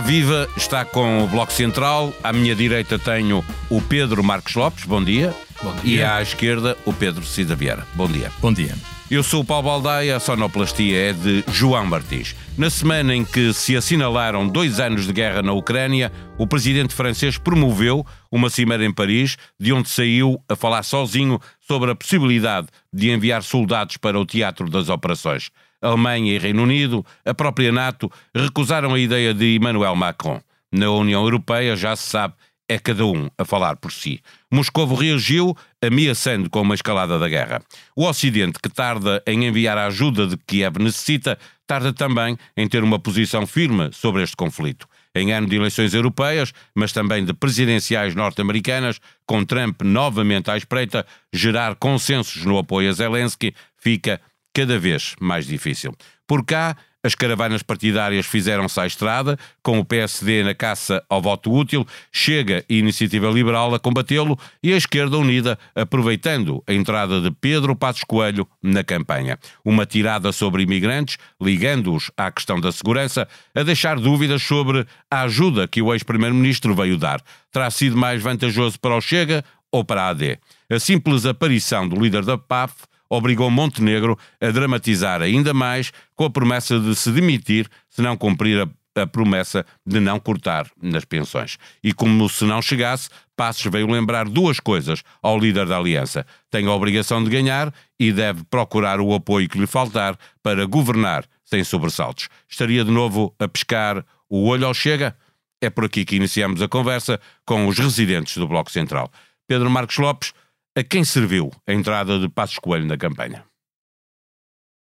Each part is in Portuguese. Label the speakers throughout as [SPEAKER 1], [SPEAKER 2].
[SPEAKER 1] Olá, viva! Está com o Bloco Central. À minha direita tenho o Pedro Marcos Lopes, bom dia.
[SPEAKER 2] Bom dia.
[SPEAKER 1] E à esquerda o Pedro Cida Vieira. Bom dia.
[SPEAKER 2] Bom dia.
[SPEAKER 1] Eu sou o Paulo Baldaia, a sonoplastia é de João Martins. Na semana em que se assinalaram dois anos de guerra na Ucrânia, o presidente francês promoveu uma cimeira em Paris, de onde saiu a falar sozinho sobre a possibilidade de enviar soldados para o teatro das operações. Alemanha e Reino Unido, a própria NATO, recusaram a ideia de Emmanuel Macron. Na União Europeia, já se sabe, é cada um a falar por si. Moscovo reagiu ameaçando com uma escalada da guerra. O Ocidente, que tarda em enviar a ajuda de que Kiev necessita, tarda também em ter uma posição firme sobre este conflito. Em ano de eleições europeias, mas também de presidenciais norte-americanas, com Trump novamente à espreita, gerar consensos no apoio a Zelensky fica cada vez mais difícil. Por cá, as caravanas partidárias fizeram-se à estrada, com o PSD na caça ao voto útil, chega a Iniciativa Liberal a combatê-lo e a Esquerda Unida aproveitando a entrada de Pedro Passos Coelho na campanha. Uma tirada sobre imigrantes, ligando-os à questão da segurança, a deixar dúvidas sobre a ajuda que o ex-primeiro-ministro veio dar. Terá sido mais vantajoso para o Chega ou para a AD? A simples aparição do líder da PAF obrigou Montenegro a dramatizar ainda mais com a promessa de se demitir se não cumprir a, a promessa de não cortar nas pensões. E como se não chegasse, Passos veio lembrar duas coisas ao líder da aliança. Tem a obrigação de ganhar e deve procurar o apoio que lhe faltar para governar sem sobressaltos. Estaria de novo a pescar o olho ao chega? É por aqui que iniciamos a conversa com os residentes do Bloco Central. Pedro Marcos Lopes, a quem serviu a entrada de Passos Coelho na campanha?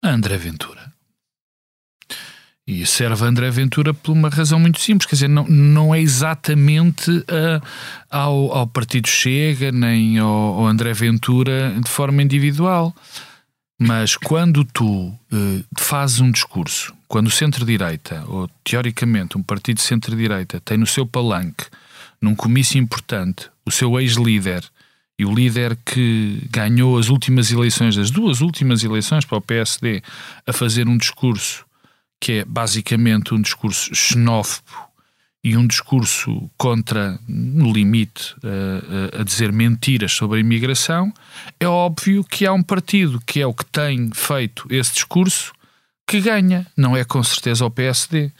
[SPEAKER 2] André Ventura. E serve a André Ventura por uma razão muito simples, quer dizer, não, não é exatamente ao, ao Partido Chega, nem ao, ao, André Ventura de forma individual. Mas quando tu uh, fazes um discurso, quando o centro-direita, ou teoricamente um partido centro-direita, tem no seu palanque, num comício importante, o seu ex-líder e o líder que ganhou as últimas eleições, as duas últimas eleições para o PSD, a fazer um discurso que é basicamente um discurso xenófobo e um discurso contra, no limite, a, a, dizer mentiras sobre a imigração, é óbvio que há um partido que é o que tem feito esse discurso que ganha, não é com certeza o PSD.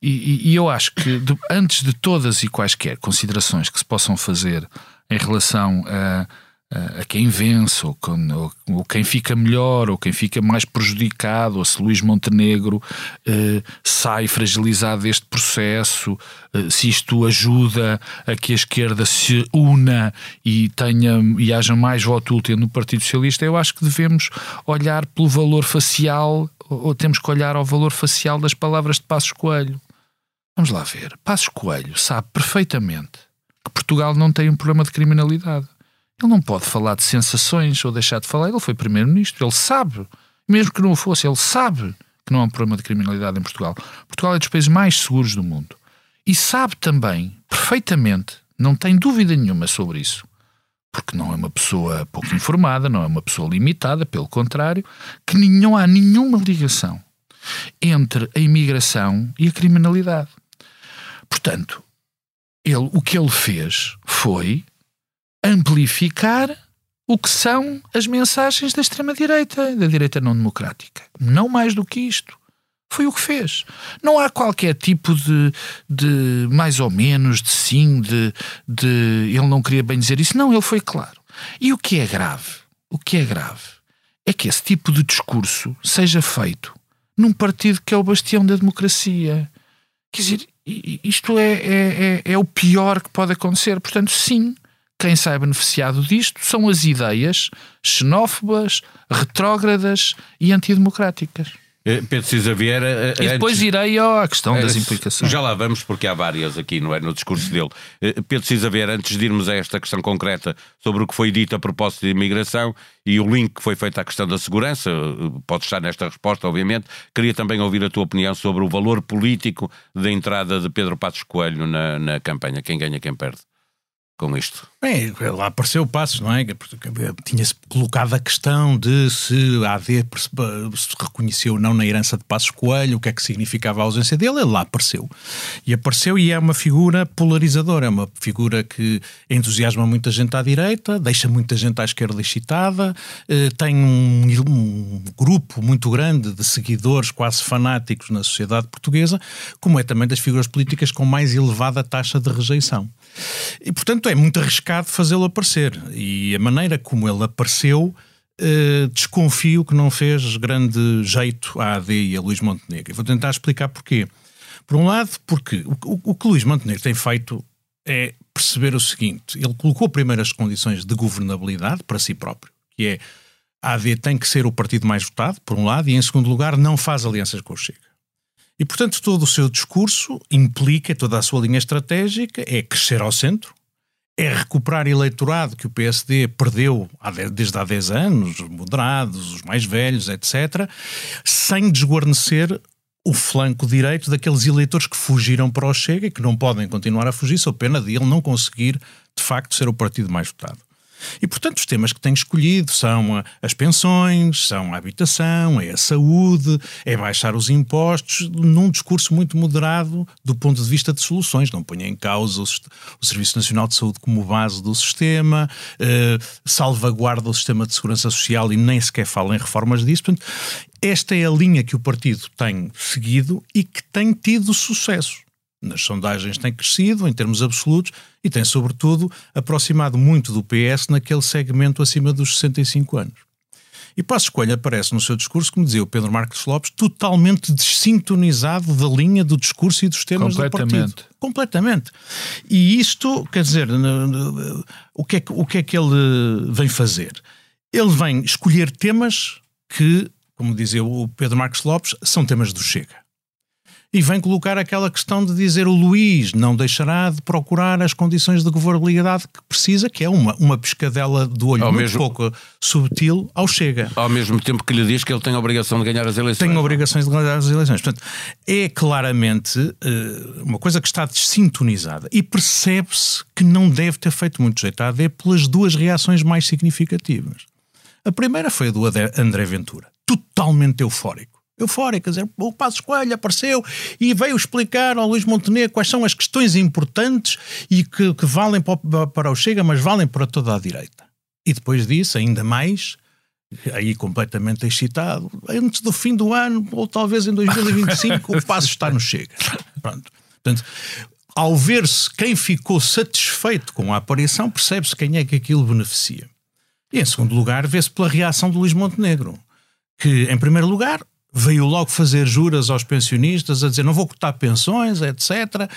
[SPEAKER 2] E, e, e eu acho que de, antes de todas e quaisquer considerações que se possam fazer em relação a, a, quem vence, ou, ou, ou, quem fica melhor, ou quem fica mais prejudicado, ou se Luís Montenegro eh, sai fragilizado deste processo, eh, se isto ajuda a que a esquerda se una e tenha e haja mais voto útil no Partido Socialista, eu acho que devemos olhar pelo valor facial, ou temos que olhar ao valor facial das palavras de Passos Coelho. Vamos lá ver. Passos Coelho sabe perfeitamente que Portugal não tem um problema de criminalidade. Ele não pode falar de sensações ou deixar de falar. Ele foi primeiro-ministro, ele sabe, mesmo que não o fosse, ele sabe que não há um problema de criminalidade em Portugal. Portugal é dos países mais seguros do mundo. E sabe também, perfeitamente, não tem dúvida nenhuma sobre isso, porque não é uma pessoa pouco informada, não é uma pessoa limitada, pelo contrário, que não há nenhuma ligação entre a imigração e a criminalidade. Portanto, ele, o que ele fez foi amplificar o que são as mensagens da extrema-direita, da direita não democrática. Não mais do que isto. Foi o que fez. Não há qualquer tipo de, de mais ou menos, de sim, de, de ele não queria bem dizer isso. Não, ele foi claro. E o que é grave? O que é grave é que esse tipo de discurso seja feito num partido que é o bastião da democracia. Quer dizer, isto é, é, é, é o pior que pode acontecer. Portanto, sim, quem sai beneficiado disto são as ideias xenófobas, retrógradas e antidemocráticas.
[SPEAKER 1] Eh, Pedro Cisa Vieira.
[SPEAKER 2] Eh, e depois antes... irei à questão das eh, implicações.
[SPEAKER 1] Já lá vamos, porque há várias aqui, não é? No discurso dele. Pedro Cisa Vieira, antes de irmos a esta questão concreta sobre o que foi dito a propósito de imigração e o link que foi feito à questão da segurança, pode estar nesta resposta, obviamente. Queria também ouvir a tua opinião sobre o valor político da entrada de Pedro Passos Coelho na, na campanha. Quem ganha, quem perde? Com isto?
[SPEAKER 3] Bem, lá apareceu Passos, não é? Tinha-se colocado a questão de se a AD se reconheceu ou não na herança de Passos Coelho, o que é que significava a ausência dele, ele lá apareceu. E apareceu e é uma figura polarizadora, é uma figura que entusiasma muita gente à direita, deixa muita gente à esquerda excitada, eh, tem um, um grupo muito grande de seguidores quase fanáticos na sociedade portuguesa, como é também das figuras políticas com mais elevada taxa de rejeição. E, portanto, é muito arriscado fazê-lo aparecer. E a maneira como ele apareceu, eh, desconfio que não fez grande jeito à AD e a Luís Montenegro. E vou tentar explicar porquê. Por um lado, porque o, o, o que Luís Montenegro tem feito é perceber o seguinte: ele colocou primeiro as condições de governabilidade para si próprio, que é a AD tem que ser o partido mais votado, por um lado, e em segundo lugar, não faz alianças com o Chega. E, portanto, todo o seu discurso implica, toda a sua linha estratégica, é crescer ao centro, é recuperar eleitorado que o PSD perdeu desde há 10 anos, os moderados, os mais velhos, etc., sem desguarnecer o flanco direito daqueles eleitores que fugiram para o Chega e que não podem continuar a fugir, sob pena de ele não conseguir, de facto, ser o partido mais votado. E, portanto, os temas que tem escolhido são as pensões, são a habitação, é a saúde, é baixar os impostos, num discurso muito moderado do ponto de vista de soluções. Não põe em causa o, o Serviço Nacional de Saúde como base do sistema, eh, salvaguarda o sistema de segurança social e nem sequer fala em reformas disso. Portanto, esta é a linha que o partido tem seguido e que tem tido sucesso nas sondagens tem crescido em termos absolutos e tem, sobretudo, aproximado muito do PS naquele segmento acima dos 65 anos. E Passo Escolha aparece no seu discurso, como dizia o Pedro Marcos Lopes, totalmente desintonizado da linha do discurso e dos temas do partido. Completamente. E isto, quer dizer, o que, é que, o que é que ele vem fazer? Ele vem escolher temas que, como dizia o Pedro Marcos Lopes, são temas do Chega e vem colocar aquela questão de dizer o Luís não deixará de procurar as condições de governabilidade que precisa, que é uma, uma pescadela do olho ao muito mesmo, pouco subtil ao Chega.
[SPEAKER 1] Ao mesmo tempo que lhe diz que ele tem a obrigação de ganhar as eleições.
[SPEAKER 3] Tem obrigações de ganhar as eleições. Portanto, é claramente uh, uma coisa que está desintonizada e percebe-se que não deve ter feito muito jeito a AD pelas duas reações mais significativas. A primeira foi a do André Ventura, totalmente eufórico eufórica, dizer, o Passo Coelho apareceu e veio explicar ao Luís Montenegro quais são as questões importantes e que, que valem para, para o Chega, mas valem para toda a direita. E depois disso, ainda mais, aí completamente excitado, antes do fim do ano, ou talvez em 2025, o passo está no Chega. Pronto. Portanto, ao ver-se quem ficou satisfeito com a aparição, percebe-se quem é que aquilo beneficia. E em segundo lugar, vê-se pela reação do Luís Montenegro, que, em primeiro lugar, veio logo fazer juras aos pensionistas, a dizer não vou cortar pensões, etc.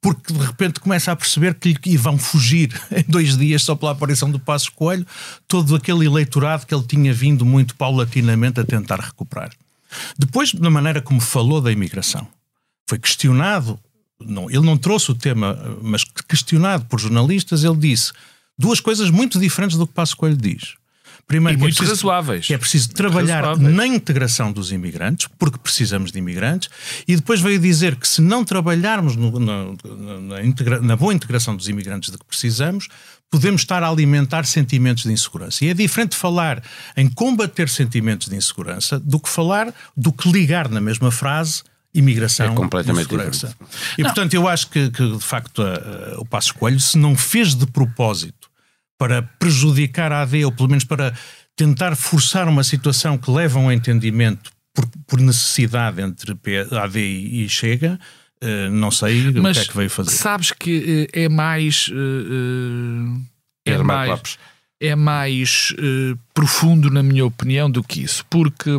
[SPEAKER 3] Porque de repente começa a perceber que lhe vão fugir em dois dias só pela aparição do Passo Coelho todo aquele eleitorado que ele tinha vindo muito paulatinamente a tentar recuperar. Depois, da maneira como falou da imigração, foi questionado, não, ele não trouxe o tema, mas questionado por jornalistas, ele disse duas coisas muito diferentes do que Passo Coelho diz.
[SPEAKER 2] Primeiro, e muito é preciso, razoáveis.
[SPEAKER 3] é preciso trabalhar na integração dos imigrantes, porque precisamos de imigrantes, e depois veio dizer que se não trabalharmos no, na, na, integra, na boa integração dos imigrantes de que precisamos, podemos estar a alimentar sentimentos de insegurança. E é diferente falar em combater sentimentos de insegurança do que falar, do que ligar na mesma frase imigração é completamente segurança. E não. portanto eu acho que, que de facto a, a, o Passo Coelho se não fez de propósito para prejudicar a AD, ou pelo menos para tentar forçar uma situação que leva a um entendimento por, por necessidade entre AD e Chega, uh, não sei Mas o que é que veio fazer.
[SPEAKER 2] Sabes que uh, é mais. Uh, é, mais é mais profundo, na minha opinião, do que isso, porque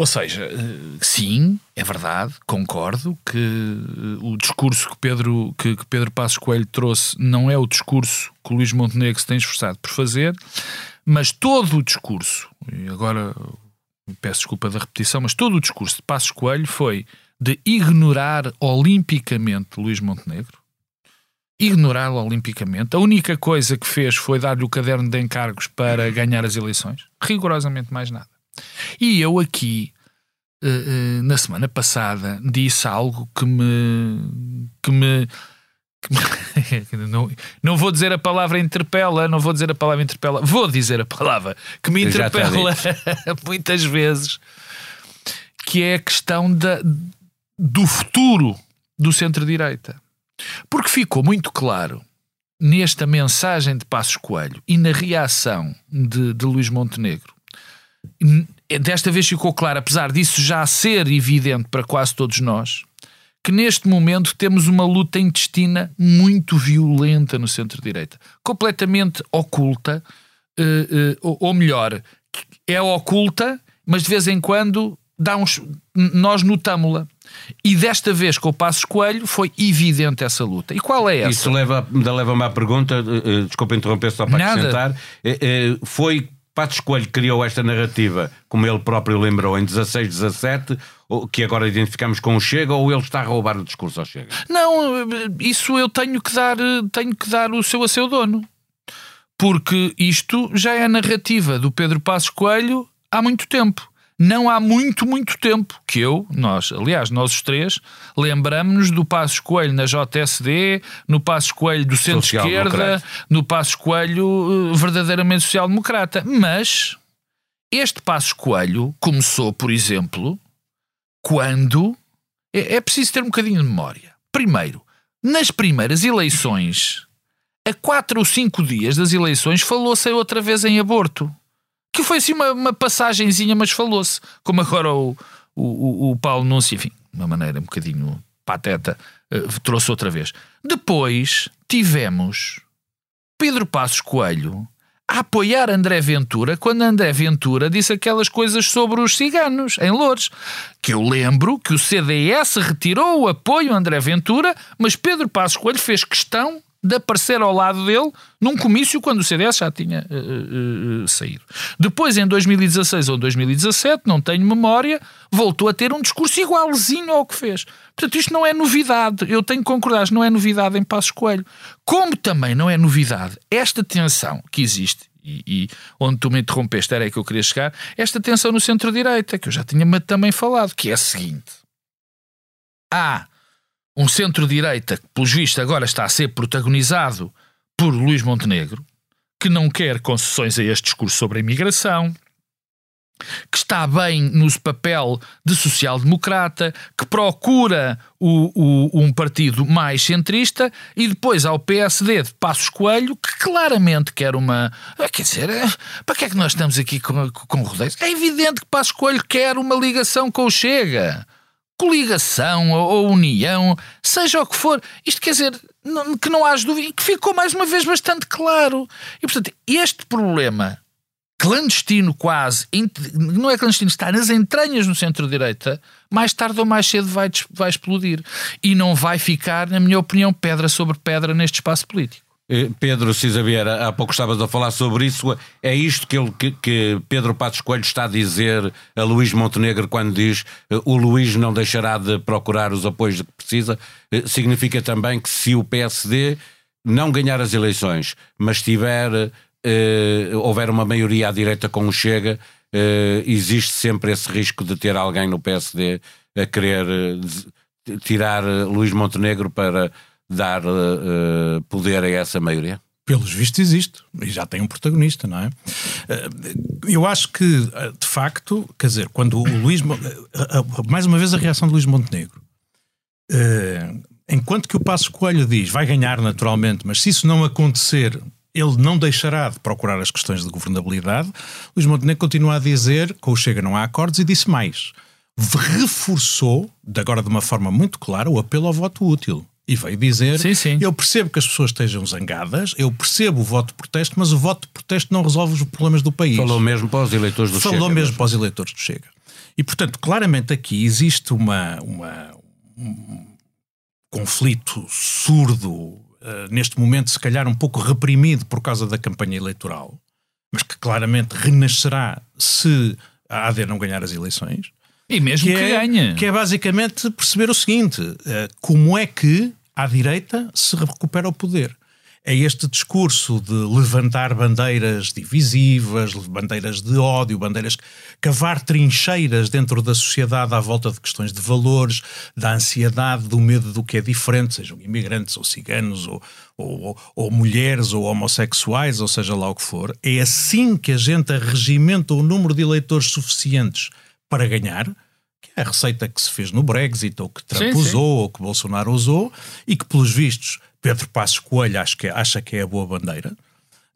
[SPEAKER 2] ou seja, eh, sim, é verdade, concordo que eh, o discurso que Pedro, que, que Pedro Passos Coelho trouxe não é o discurso que o Luís Montenegro se tem esforçado por fazer, mas todo o discurso, e agora peço desculpa da repetição, mas todo o discurso de Passos Coelho foi de ignorar olimpicamente Luís Montenegro, ignorá-lo olimpicamente. A única coisa que fez foi dar-lhe o caderno de encargos para ganhar as eleições, rigorosamente mais nada. E eu aqui, uh, uh, na semana passada, disse algo que me, que me não, não vou dizer a palavra interpela, não vou dizer a palavra interpela, vou dizer a palavra que me interpela muitas vezes, que é a questão da, do futuro do centro-direita. Porque ficou muito claro nesta mensagem de Passos Coelho e na reação de, de Luís Montenegro. Desta vez ficou claro, apesar disso já ser evidente para quase todos nós, que neste momento temos uma luta intestina muito violenta no centro-direita, completamente oculta, uh, uh, ou melhor, é oculta, mas de vez em quando dá uns, nós notámo-la. E desta vez com o Passos Coelho foi evidente essa luta. E qual é essa?
[SPEAKER 1] Isso leva-me leva à pergunta, uh, desculpa interromper só para Nada. acrescentar, foi Passos Coelho criou esta narrativa, como ele próprio lembrou, em 16, 17, que agora identificamos com o Chega, ou ele está a roubar o discurso ao Chega?
[SPEAKER 2] Não, isso eu tenho que dar, tenho que dar o seu a seu dono. Porque isto já é a narrativa do Pedro Passos Coelho há muito tempo não há muito, muito tempo que eu, nós, aliás, nós os três, lembramos-nos do Passos Coelho na JSD, no Passos Coelho do Centro-Esquerda, no Passos Coelho eh, verdadeiramente social-democrata. Mas este Passos Coelho começou, por exemplo, quando. É, é preciso ter um bocadinho de memória. Primeiro, nas primeiras eleições, a quatro ou cinco dias das eleições, falou-se outra vez em aborto que foi assim uma, uma passagenzinha, mas falou-se. Como agora o, o, o, Paulo Núncio, enfim, de uma maneira um bocadinho pateta, uh, trouxe outra vez. Depois tivemos Pedro Passos Coelho a apoiar André Ventura quando André Ventura disse aquelas coisas sobre os ciganos em Lourdes. Que eu lembro que o CDS retirou o apoio a André Ventura, mas Pedro Passos Coelho fez questão de aparecer ao lado dele num comício quando o CDS já tinha uh, uh, saído. Depois, em 2016 ou 2017, não tenho memória, voltou a ter um discurso igualzinho ao que fez. Portanto, isto não é novidade. Eu tenho que concordar, não é novidade em Passos Coelho. Como também não é novidade esta tensão que existe, e, e, onde tu me interrompeste era aí que eu queria chegar, esta tensão no centro-direita, que eu já tinha também falado, que é a seguinte. Há um centro-direita que, pelos vistos, agora está a ser protagonizado por Luís Montenegro, que não quer concessões a este discurso sobre a imigração, que está bem no papel de social-democrata, que procura o, o, um partido mais centrista, e depois ao PSD de Passos Coelho, que claramente quer uma. Ah, quer dizer, ah, para que é que nós estamos aqui com, com rodeios? É evidente que Passos Coelho quer uma ligação com o Chega coligação ou, união, seja o que for, isto quer dizer que não haja dúvida, e que ficou mais uma vez bastante claro. E portanto, este problema clandestino quase, não é clandestino, está nas entranhas no centro-direita, mais tarde ou mais cedo vai, vai explodir. E não vai ficar, na minha opinião, pedra sobre pedra neste espaço político.
[SPEAKER 1] Eh, Pedro Cisa Vieira, há pouco estavas a falar sobre isso. É isto que, ele, que, que, Pedro Passos Coelho está a dizer a Luís Montenegro quando diz eh, o Luís não deixará de procurar os apoios que precisa. Eh, significa também que se o PSD não ganhar as eleições, mas tiver, eh, houver uma maioria à direita com o Chega, eh, existe sempre esse risco de ter alguém no PSD a querer tirar Luís Montenegro para dar uh, poder a essa maioria?
[SPEAKER 3] Pelos vistos existe, e já tem um protagonista, não é? Eu acho que, de facto, quer dizer, quando o Luís. Mais uma vez a reação de Luís Montenegro. Enquanto que o Passo Coelho diz vai ganhar naturalmente, mas se isso não acontecer, ele não deixará de procurar as questões de governabilidade. Luís Montenegro continua a dizer que o Chega não há acordos e disse mais. Reforçou, de agora de uma forma muito clara, o apelo ao voto útil e veio dizer:
[SPEAKER 2] sim, sim.
[SPEAKER 3] Eu percebo que as pessoas estejam zangadas, eu percebo o voto de protesto, mas o voto de protesto não resolve os problemas do país.
[SPEAKER 1] Falou mesmo para os eleitores do
[SPEAKER 3] Falou
[SPEAKER 1] Chega.
[SPEAKER 3] Falou mesmo para os eleitores do Chega. E, portanto, claramente aqui existe uma, uma um conflito surdo, uh, neste momento, se calhar um pouco reprimido por causa da campanha eleitoral, mas que claramente renascerá se a AD não ganhar as eleições.
[SPEAKER 2] E mesmo que, que
[SPEAKER 3] é,
[SPEAKER 2] ganhe.
[SPEAKER 3] Que é basicamente perceber o seguinte: uh, como é que à direita se recupera o poder. é este discurso de levantar bandeiras divisivas, bandeiras de ódio, bandeiras cavar trincheiras dentro da sociedade à volta de questões de valores, da ansiedade, do medo do que é diferente, sejam imigrantes ou ciganos ou, ou, ou mulheres ou homossexuais, ou seja lá o que for. É assim que a gente arregimenta o número de eleitores suficientes para ganhar a receita que se fez no Brexit, ou que Trump sim, usou, sim. ou que Bolsonaro usou, e que, pelos vistos, Pedro Passos Coelho acha que, é, acha que é a boa bandeira.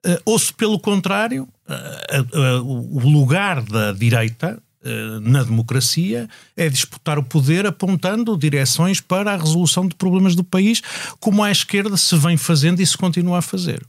[SPEAKER 3] Uh, ou se, pelo contrário, uh, uh, o lugar da direita na democracia é disputar o poder apontando direções para a resolução de problemas do país, como a esquerda se vem fazendo e se continua a fazer.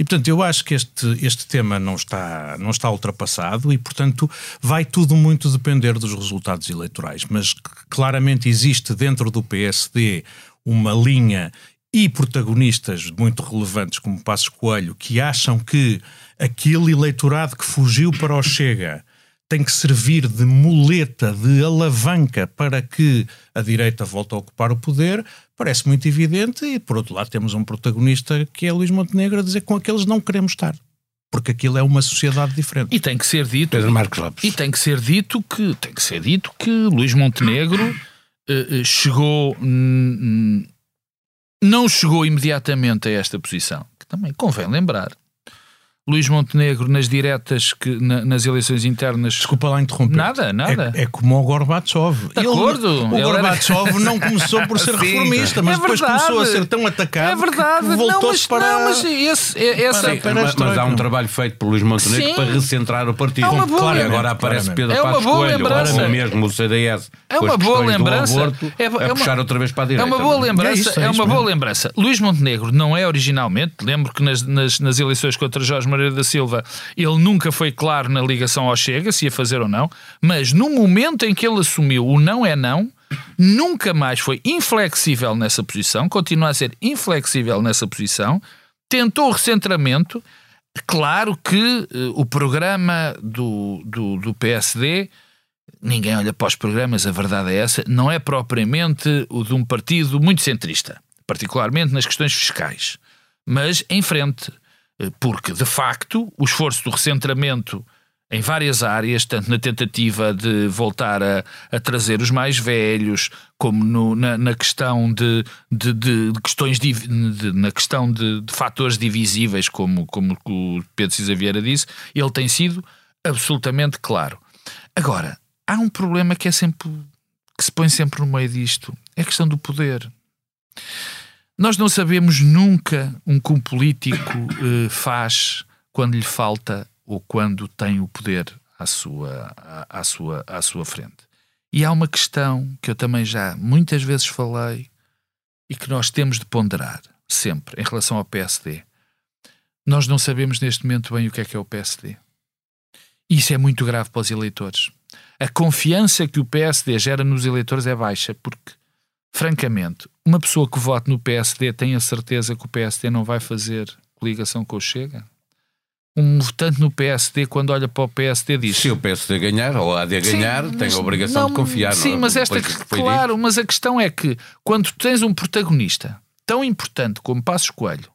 [SPEAKER 3] E, portanto, eu acho que este, este tema não está, não está ultrapassado e, portanto, vai tudo muito depender dos resultados eleitorais. Mas claramente existe dentro do PSD uma linha e protagonistas muito relevantes como Passos Coelho que acham que aquele eleitorado que fugiu para o Chega tem que servir de muleta, de alavanca para que a direita volte a ocupar o poder, parece muito evidente. E, por outro lado, temos um protagonista que é Luís Montenegro a dizer que com aqueles não queremos estar. Porque aquilo é uma sociedade diferente.
[SPEAKER 2] E tem que ser dito.
[SPEAKER 1] Pedro Marcos Lopes.
[SPEAKER 2] E tem que ser dito que, tem que, ser dito que Luís Montenegro uh, chegou. não chegou imediatamente a esta posição, que também convém lembrar Luís Montenegro nas diretas que na, nas eleições internas.
[SPEAKER 3] Desculpa lá interromper.
[SPEAKER 2] Nada, nada.
[SPEAKER 3] É, é como o Gorbachev.
[SPEAKER 2] De acordo.
[SPEAKER 3] o Gorbachev era... não começou por ser reformista, mas é depois começou a ser tão atacado.
[SPEAKER 2] É verdade.
[SPEAKER 3] Voltou-se para.
[SPEAKER 2] Não, mas esse, essa,
[SPEAKER 1] Sim, para mas, mas, há um trabalho feito por Luís Montenegro Sim. para recentrar o partido. É
[SPEAKER 2] uma boa claro,
[SPEAKER 1] agora aparece Pedro é Passos Coelho, ou mesmo o CDS.
[SPEAKER 2] É uma boa lembrança.
[SPEAKER 1] Aborto, é, é uma, puxar outra vez para a direita.
[SPEAKER 2] É uma boa lembrança. É, uma boa lembrança. Luís Montenegro não é originalmente, lembro que nas eleições contra Jorge Maria da Silva ele nunca foi claro na ligação ao Chega, se ia fazer ou não, mas no momento em que ele assumiu o não é não, nunca mais foi inflexível nessa posição, continua a ser inflexível nessa posição, tentou o recentramento. Claro que uh, o programa do, do, do PSD ninguém olha para os programas, a verdade é essa, não é propriamente o de um partido muito centrista, particularmente nas questões fiscais, mas em frente. Eh, porque, de facto, o esforço do recentramento em várias áreas, tanto na tentativa de voltar a, a trazer os mais velhos, como no, na, na, questão de, de, de, questões de, na questão de, fatores divisíveis, como, como o Pedro Cisa Vieira disse, ele tem sido absolutamente claro. Agora, há um problema que é sempre que se põe sempre no meio disto, é a questão do poder. Nós não sabemos nunca um que um político uh, faz quando lhe falta ou quando tem o poder à sua, à, à, sua, à sua frente. E há uma questão que eu também já muitas vezes falei e que nós temos de ponderar sempre em relação ao PSD. Nós não sabemos neste momento bem o que é que é o PSD. Isso é muito grave para os eleitores. A confiança que o PSD gera nos eleitores é baixa, porque francamente, uma pessoa que vote no PSD tem a certeza que o PSD não vai fazer coligação com o Chega? Um votante no PSD, quando olha para o PSD, diz:
[SPEAKER 1] Se o PSD ganhar, ou há de ganhar, sim, tem a obrigação
[SPEAKER 2] não,
[SPEAKER 1] de confiar.
[SPEAKER 2] Sim,
[SPEAKER 1] não,
[SPEAKER 2] mas esta, claro, mas a questão é que quando tens um protagonista tão importante como Passos Coelho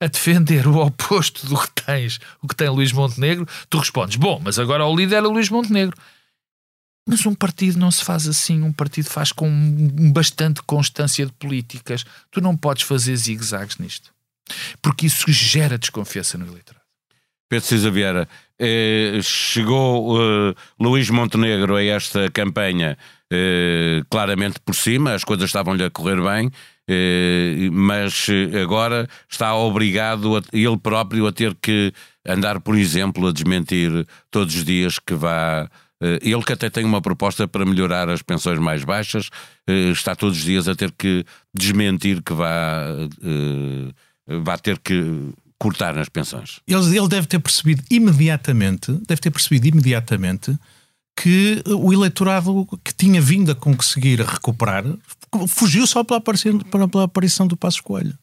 [SPEAKER 2] a defender o oposto do que tens, o que tem Luís Montenegro, tu respondes: Bom, mas agora o líder é Luís Montenegro. Mas um partido não se faz assim, um partido faz com bastante constância de políticas. Tu não podes fazer zigue-zagues nisto. Porque isso gera desconfiança no eleitorado.
[SPEAKER 1] Pedro Cisa Vieira, eh, chegou eh, Luís Montenegro a esta campanha eh, claramente por cima, as coisas estavam-lhe a correr bem, eh, mas agora está obrigado a, ele próprio a ter que andar, por exemplo, a desmentir todos os dias que vá ele que até tem uma proposta para melhorar as pensões mais baixas, eh, está todos os dias a ter que desmentir que vá, eh, vá ter que cortar nas pensões.
[SPEAKER 3] Ele, ele deve ter percebido imediatamente, deve ter percebido imediatamente que o eleitorado que tinha vindo a conseguir recuperar fugiu só pela aparição, pela aparição do Passo Coelho.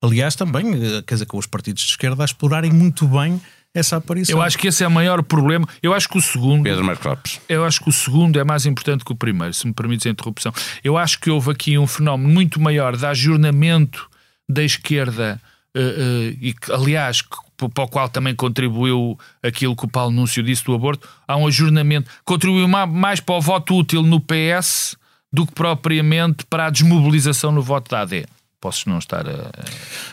[SPEAKER 3] Aliás, também, quer dizer, com os partidos de esquerda a explorarem muito bem essa aparição.
[SPEAKER 2] Eu acho que esse é o maior problema. Eu acho que o segundo.
[SPEAKER 1] Pedro Marcos
[SPEAKER 2] Eu acho que o segundo é mais importante que o primeiro, se me permites a interrupção. Eu acho que houve aqui um fenómeno muito maior de ajornamento da esquerda e que, aliás, para o qual também contribuiu aquilo que o Paulo Núncio disse do aborto, há um ajornamento, contribuiu mais para o voto útil no PS do que propriamente para a desmobilização no voto da AD. Posso não estar a.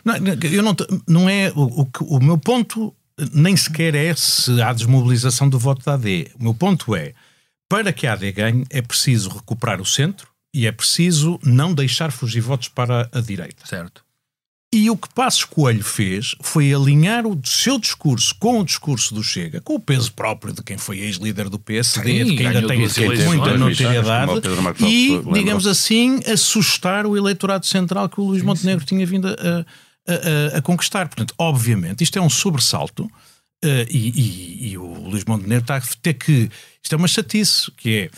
[SPEAKER 3] Não, eu não, não é. O, o, o meu ponto nem sequer é se há desmobilização do voto da AD. O meu ponto é: para que a AD ganhe, é preciso recuperar o centro e é preciso não deixar fugir votos para a direita.
[SPEAKER 2] Certo.
[SPEAKER 3] E o que Passos Coelho fez foi alinhar o seu discurso com o discurso do Chega, com o peso próprio de quem foi ex-líder do PSD, Sim, de quem ainda tem muita notoriedade, e, digamos assim, assustar o eleitorado central que o Luís Montenegro tinha vindo a, a, a, a, conquistar. Portanto, obviamente, isto é um sobressalto. Uh, e, e, e, o Luís Montenegro está a ter que. Isto é uma chatice, que é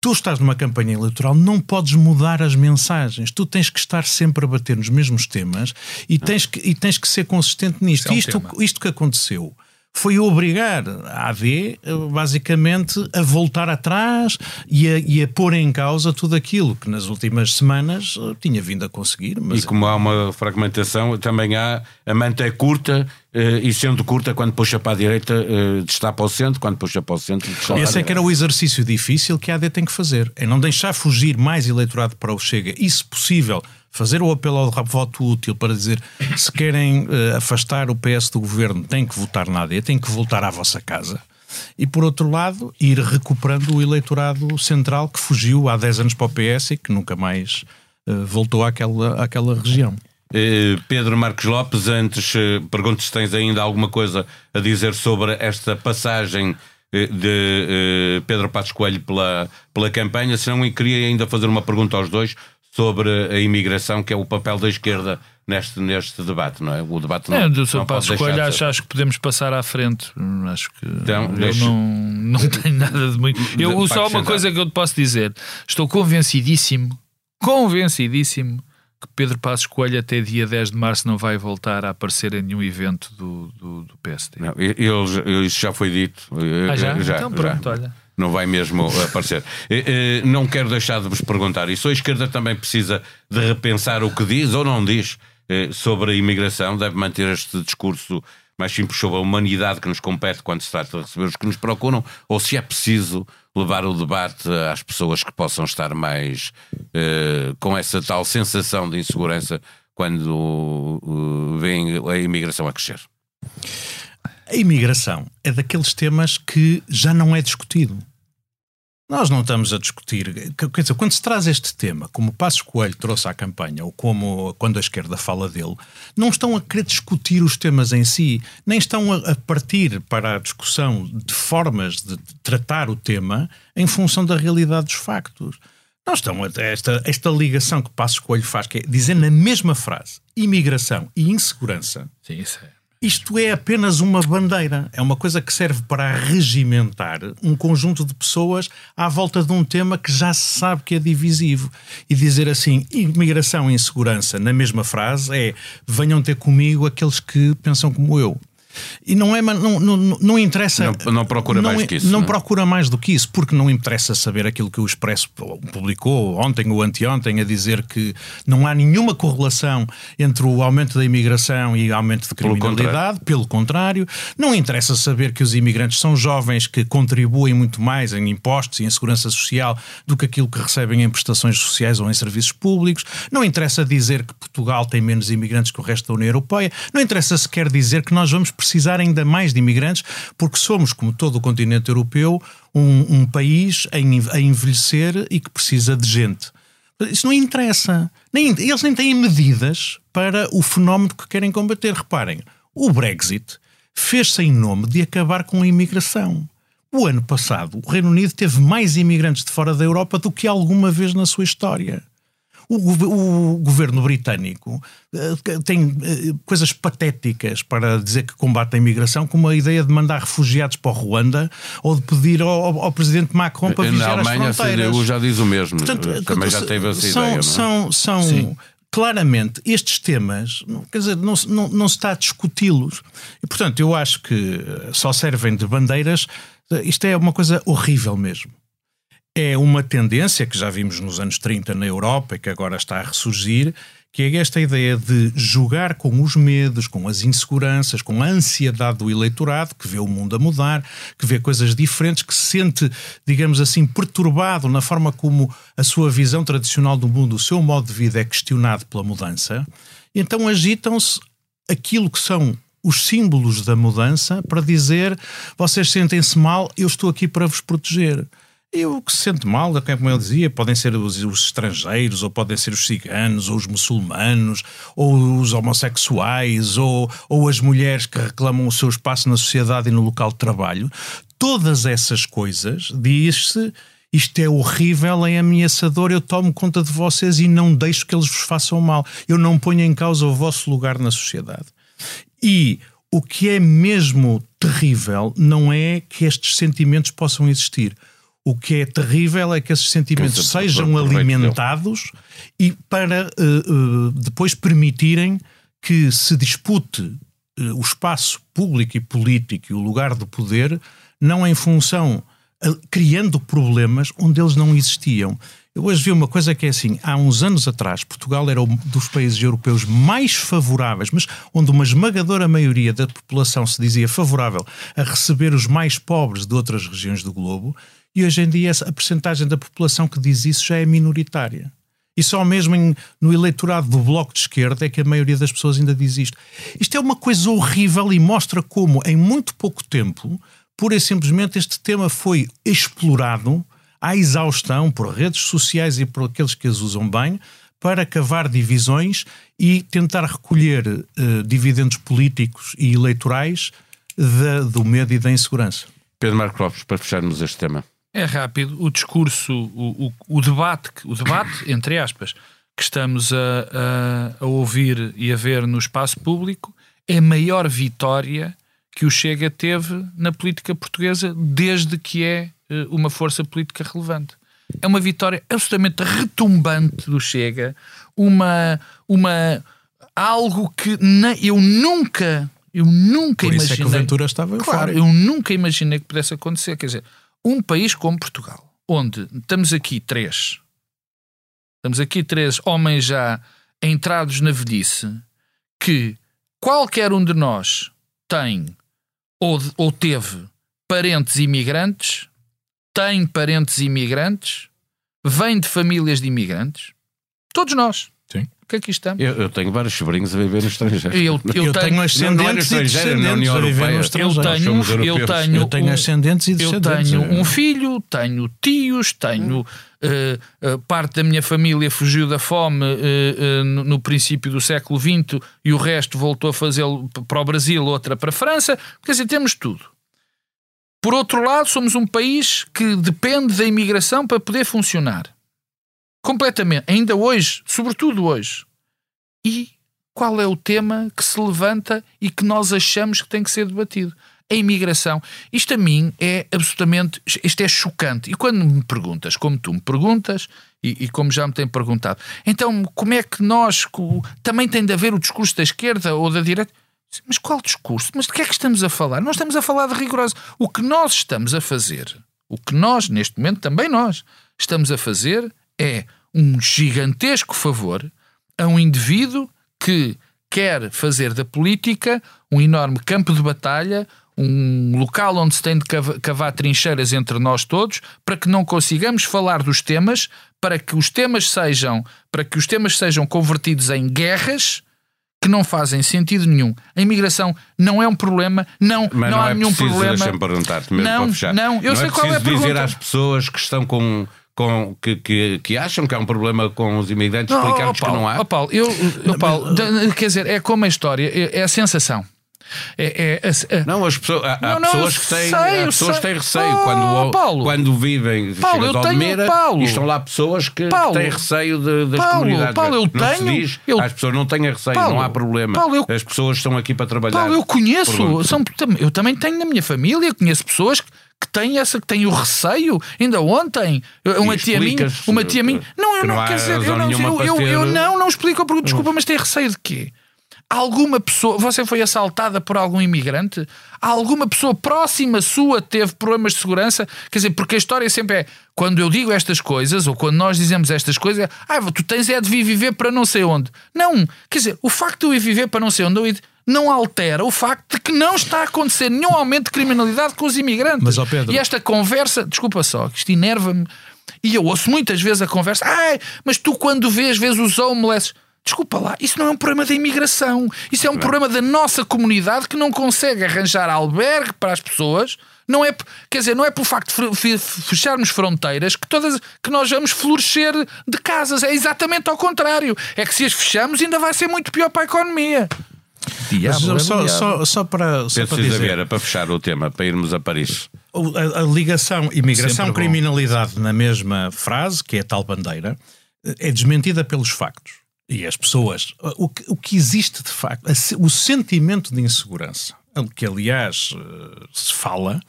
[SPEAKER 3] tu estás numa campanha eleitoral, não podes mudar as mensagens. Tu tens que estar sempre a bater nos mesmos temas e tens que, e tens que ser consistente nisto. É um isto, isto que aconteceu foi obrigar a AD, basicamente, a voltar atrás e a, e a pôr em causa tudo aquilo que nas últimas semanas eh, tinha vindo a conseguir.
[SPEAKER 1] Mas... E como há uma fragmentação, também há a manta é curta eh, e sendo curta, quando puxa para a direita, eh, está para o centro, quando puxa para o centro,
[SPEAKER 3] está para Esse é que era o exercício difícil que a AD tem que fazer, é não deixar fugir mais eleitorado para o Chega, isso possível fazer o apelo ao voto útil para dizer se querem uh, afastar o PS do governo, têm que votar na AD, têm que voltar à vossa casa. E por outro lado, ir recuperando o eleitorado central que fugiu há 10 anos para o PS e que nunca mais uh, voltou àquela, àquela região.
[SPEAKER 1] Eh, Pedro Marcos Lopes, antes pergunto se tens ainda alguma coisa a dizer sobre esta passagem de Pedro Passos Coelho pela, pela campanha, senão eu queria ainda fazer uma pergunta aos dois sobre a imigração, que é o papel da esquerda neste, neste debate, não é? O debate não,
[SPEAKER 2] é, do seu passo escolha, acho, acho, que podemos passar à frente. Acho que então, eu deixa... não, não tenho nada de muito. Eu, só uma coisa que eu te posso dizer: estou convencidíssimo, convencidíssimo que Pedro Passos Coelho até dia 10 de março não vai voltar a aparecer em nenhum evento do, do, do PSD.
[SPEAKER 1] Não, isso já foi dito.
[SPEAKER 2] Ah, já? já então pronto, já. olha
[SPEAKER 1] não vai mesmo aparecer. Eh, eh, não quero deixar de vos perguntar isso. A esquerda também precisa de repensar o que diz ou não diz eh, sobre a imigração, deve manter este discurso mais simples sobre a humanidade que nos compete quando se trata de receber os que nos procuram, ou se é preciso levar o debate às pessoas que possam estar mais com essa tal sensação de insegurança quando veem a imigração a crescer.
[SPEAKER 3] A imigração é daqueles temas que já não é discutido. Nós não estamos a discutir. Quer dizer, quando se traz este tema, como o Passos Coelho trouxe à campanha, ou como quando a esquerda fala dele, não estão a querer discutir os temas em si, nem estão a, partir para a discussão de formas de tratar o tema em função da realidade dos factos. Não estão a, esta, esta ligação que Passos Coelho faz, que é dizer na mesma frase imigração e insegurança.
[SPEAKER 2] Sim, isso é
[SPEAKER 3] isto é apenas uma bandeira, é uma coisa que serve para regimentar um conjunto de pessoas à volta de um tema que já se sabe que é divisivo. E dizer assim, imigração e insegurança, na mesma frase, é venham ter comigo aqueles que pensam como eu. E não é não, não, não interessa.
[SPEAKER 1] Não, não procura não, mais do que isso.
[SPEAKER 3] Não, não, é? procura mais do que isso, porque não interessa saber aquilo que o Expresso publicou ontem ou anteontem a dizer que não há nenhuma correlação entre o aumento da imigração e o aumento de criminalidade. Pelo contrário. Pelo contrário. Não interessa saber que os imigrantes são jovens que contribuem muito mais em impostos e em segurança social do que aquilo que recebem em prestações sociais ou em serviços públicos. Não interessa dizer que Portugal tem menos imigrantes que o resto da União Europeia. Não interessa sequer dizer que nós vamos precisar ainda mais de imigrantes, porque somos, como todo o continente europeu, um, um país a envelhecer e que precisa de gente. Isso não interessa. Nem, eles nem têm medidas para o fenómeno que querem combater. Reparem, o Brexit fez-se em nome de acabar com a imigração. O ano passado, o Reino Unido teve mais imigrantes de fora da Europa do que alguma vez na sua história. O, o, governo britânico uh, tem uh, coisas patéticas para dizer que combate a imigração, como a ideia de mandar refugiados para o Ruanda ou de pedir ao, ao presidente Macron para vigiar
[SPEAKER 1] Na Alemanha,
[SPEAKER 3] as fronteiras.
[SPEAKER 1] a CDU já diz o mesmo. Portanto, Também já teve essa
[SPEAKER 3] são,
[SPEAKER 1] ideia.
[SPEAKER 3] São, são, são claramente estes temas, quer dizer, não, não, não se está a discuti-los. E, portanto, eu acho que só servem de bandeiras. Isto é uma coisa horrível mesmo é uma tendência que já vimos nos anos 30 na Europa e que agora está a ressurgir, que é esta ideia de jogar com os medos, com as inseguranças, com a ansiedade do eleitorado, que vê o mundo a mudar, que vê coisas diferentes, que se sente, digamos assim, perturbado na forma como a sua visão tradicional do mundo, o seu modo de vida é questionado pela mudança. Então agitam-se aquilo que são os símbolos da mudança para dizer vocês sentem-se mal, eu estou aqui para vos proteger. E o que se sente mal, como eu dizia, podem ser os, os, estrangeiros, ou podem ser os ciganos, ou os muçulmanos, ou os homossexuais, ou, ou as mulheres que reclamam o seu espaço na sociedade e no local de trabalho. Todas essas coisas, diz-se, isto é horrível, é ameaçador, eu tomo conta de vocês e não deixo que eles vos façam mal. Eu não ponho em causa o vosso lugar na sociedade. E o que é mesmo terrível não é que estes sentimentos possam existir o que é terrível é que esses sentimentos que sejam alimentados e para uh, uh, depois permitirem que se dispute uh, o espaço público e político e o lugar do poder, não em função, criando problemas onde eles não existiam. Eu hoje vi uma coisa que é assim: há uns anos atrás, Portugal era um dos países europeus mais favoráveis, mas onde uma esmagadora maioria da população se dizia favorável a receber os mais pobres de outras regiões do globo. E hoje em dia a percentagem da população que diz isso já é minoritária. E só mesmo em, no eleitorado do Bloco de Esquerda é que a maioria das pessoas ainda diz isto. Isto é uma coisa horrível e mostra como, em muito pouco tempo, pura e simplesmente este tema foi explorado à exaustão por redes sociais e por aqueles que as usam bem para cavar divisões e tentar recolher uh, dividendos políticos e eleitorais de, do medo e da insegurança.
[SPEAKER 1] Pedro Marcos Lopes, para fecharmos este tema.
[SPEAKER 2] É rápido. O discurso, o, o, o debate, o debate, entre aspas, que estamos a, a, a, ouvir e a ver no espaço público é a maior vitória que o Chega teve na política portuguesa desde que é eh, uma força política relevante. É uma vitória absolutamente retumbante do Chega, uma, uma algo que eu nunca eu nunca
[SPEAKER 3] Por
[SPEAKER 2] imaginei. Isso
[SPEAKER 3] é que o Ventura estava
[SPEAKER 2] claro,
[SPEAKER 3] fora.
[SPEAKER 2] eu nunca imaginei que pudesse acontecer. Quer dizer, um país como Portugal, onde estamos aqui três, estamos aqui três homens já entrados na velhice, que qualquer um de nós tem ou, ou teve parentes imigrantes, tem parentes imigrantes, vem de famílias de imigrantes, todos nós.
[SPEAKER 3] Sim
[SPEAKER 2] que aqui estamos.
[SPEAKER 1] Eu, eu, tenho vários sobrinhos a viver no estrangeiro.
[SPEAKER 2] Eu, eu,
[SPEAKER 3] eu tenho, ascendentes
[SPEAKER 1] é
[SPEAKER 3] e descendentes
[SPEAKER 1] a viver no
[SPEAKER 3] estrangeiro.
[SPEAKER 2] Eu tenho, eu tenho,
[SPEAKER 3] eu tenho ascendentes e descendentes.
[SPEAKER 2] Eu tenho um filho, tenho tios, tenho uh, uh, parte da minha família fugiu da fome uh, no, no, princípio do século XX e o resto voltou a fazê-lo para o Brasil, outra para a França. Quer dizer, temos tudo. Por outro lado, somos um país que depende da imigração para poder funcionar. Completamente. Ainda hoje, sobretudo hoje. E qual é o tema que se levanta e que nós achamos que tem que ser debatido? A imigração. Isto a mim é absolutamente. Isto é chocante. E quando me perguntas, como tu me perguntas, e, e como já me têm perguntado, então como é que nós. Também tem de haver o discurso da esquerda ou da direita? Mas qual discurso? Mas de que é que estamos a falar? Nós estamos a falar de rigoroso. O que nós estamos a fazer, o que nós, neste momento, também nós, estamos a fazer é um gigantesco favor a um indivíduo que quer fazer da política um enorme campo de batalha, um local onde se tem de cavar trincheiras entre nós todos, para que não consigamos falar dos temas, para que os temas sejam, para que os temas sejam convertidos em guerras que não fazem sentido nenhum. A imigração não é um problema, não,
[SPEAKER 1] Mas
[SPEAKER 2] não,
[SPEAKER 1] não
[SPEAKER 2] há
[SPEAKER 1] é
[SPEAKER 2] nenhum
[SPEAKER 1] preciso,
[SPEAKER 2] problema.
[SPEAKER 1] perguntar-te mesmo
[SPEAKER 2] não,
[SPEAKER 1] para fechar.
[SPEAKER 2] Não, eu
[SPEAKER 1] não
[SPEAKER 2] sei
[SPEAKER 1] é
[SPEAKER 2] qual é a
[SPEAKER 1] dizer
[SPEAKER 2] pergunta.
[SPEAKER 1] às pessoas que estão com com, que, que, que, acham que há um problema com os imigrantes, explicar-lhes que não há?
[SPEAKER 2] Oh Paulo, eu, oh Paulo, quer dizer, é como a história, é, é a sensação. É, é, é,
[SPEAKER 1] não, as pessoas, há,
[SPEAKER 2] não,
[SPEAKER 1] não, pessoas que têm, sei, pessoas têm receio oh, quando,
[SPEAKER 2] Paulo,
[SPEAKER 1] quando vivem
[SPEAKER 2] Paulo, eu tenho, Paulo,
[SPEAKER 1] estão lá pessoas que,
[SPEAKER 2] Paulo,
[SPEAKER 1] têm receio de, das
[SPEAKER 2] Paulo,
[SPEAKER 1] comunidades.
[SPEAKER 2] Paulo, eu
[SPEAKER 1] não
[SPEAKER 2] tenho,
[SPEAKER 1] diz,
[SPEAKER 2] eu,
[SPEAKER 1] as pessoas não têm receio,
[SPEAKER 2] Paulo,
[SPEAKER 1] não há problema.
[SPEAKER 2] Paulo, eu,
[SPEAKER 1] as pessoas estão aqui para trabalhar.
[SPEAKER 2] Paulo, eu conheço, são, eu também tenho na minha família, conheço pessoas que que tem essa que tem o receio. Ainda ontem, uma tia minha, uma tia minha, não, eu não, não quer dizer, eu não, eu, eu, eu, não, não explico, porque desculpa, mas tem receio de quê? Alguma pessoa, você foi assaltada por algum imigrante? Alguma pessoa próxima sua teve problemas de segurança? Quer dizer, porque a história sempre é quando eu digo estas coisas, ou quando nós dizemos estas coisas, é, ah, tu tens é de vir viver para não sei onde. Não, quer dizer, o facto de eu ir viver para não sei onde não altera o facto de que não está a acontecer nenhum aumento de criminalidade com os imigrantes.
[SPEAKER 3] Mas, Pedro...
[SPEAKER 2] E esta conversa, desculpa só, isto enerva-me, e eu ouço muitas vezes a conversa, ah, mas tu quando vês, vês os homeless. Desculpa lá, isso não é um problema da imigração. Isso é um não. problema da nossa comunidade que não consegue arranjar albergue para as pessoas. Não é, quer dizer, não é pelo facto de fecharmos fronteiras que todas que nós vamos florescer de casas. É exatamente ao contrário. É que se as fechamos ainda vai ser muito pior para a economia.
[SPEAKER 3] Diabo, Mas, só, só, só, para, só para dizer,
[SPEAKER 1] para fechar o tema, para irmos a Paris.
[SPEAKER 3] A, a ligação imigração-criminalidade na mesma frase, que é a tal bandeira, é desmentida pelos factos. E as pessoas, o que, o que existe de facto, o sentimento de insegurança, que aliás eh, se fala,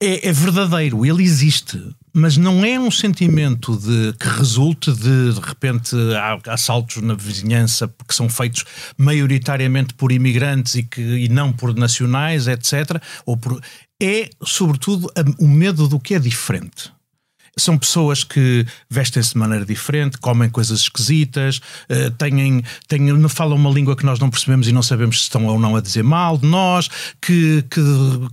[SPEAKER 3] é, é, verdadeiro, ele existe, mas não é um sentimento de, que resulte de, de repente, assaltos na vizinhança que são feitos maioritariamente por imigrantes e, que, e não por nacionais, etc. Ou por, é, sobretudo, o medo do que é diferente são pessoas que vestem-se de maneira diferente, comem coisas esquisitas, uh, têm, têm, falam uma língua que nós não percebemos e não sabemos se estão ou não a dizer mal de nós, que, que,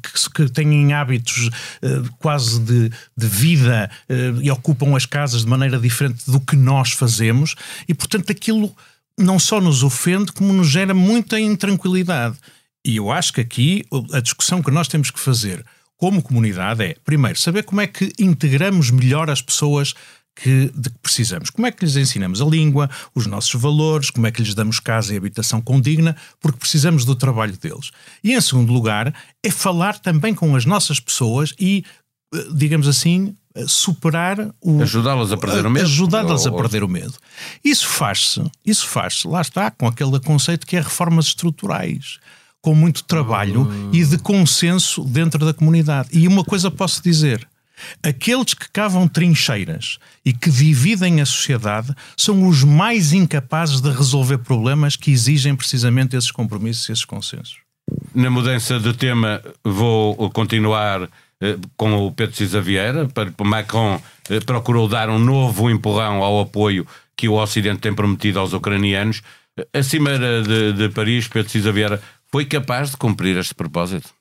[SPEAKER 3] que, que têm hábitos uh, quase de, de vida uh, e ocupam as casas de maneira diferente do que nós fazemos, e portanto aquilo não só nos ofende, como nos gera muita intranquilidade. E eu acho que aqui a discussão que nós temos que fazer como comunidade é, primeiro, saber como é que integramos melhor as pessoas que, de que precisamos. Como é que lhes ensinamos a língua, os nossos valores, como é que lhes damos casa e habitação condigna, porque precisamos do trabalho deles. E, em segundo lugar, é falar também com as nossas pessoas e, eh, digamos assim, eh, superar o.
[SPEAKER 1] Ajudá-las a perder o medo.
[SPEAKER 3] Ajudá-las a perder o medo. Isso faz-se, isso faz-se, lá está, com aquele conceito que é reformas estruturais com muito trabalho e de consenso dentro da comunidade. E uma coisa posso dizer: aqueles que cavam trincheiras e que dividem a sociedade são os mais incapazes de resolver problemas que exigem precisamente esses compromissos e esses consensos.
[SPEAKER 1] Na mudança de tema, vou continuar eh, com o Pedro Cisa Vieira. Macron eh, procurou dar um novo empurrão ao apoio que o Ocidente tem prometido aos ucranianos. A Cimeira de, de Paris, Pedro Cisa Vieira, foi capaz de cumprir este propósito?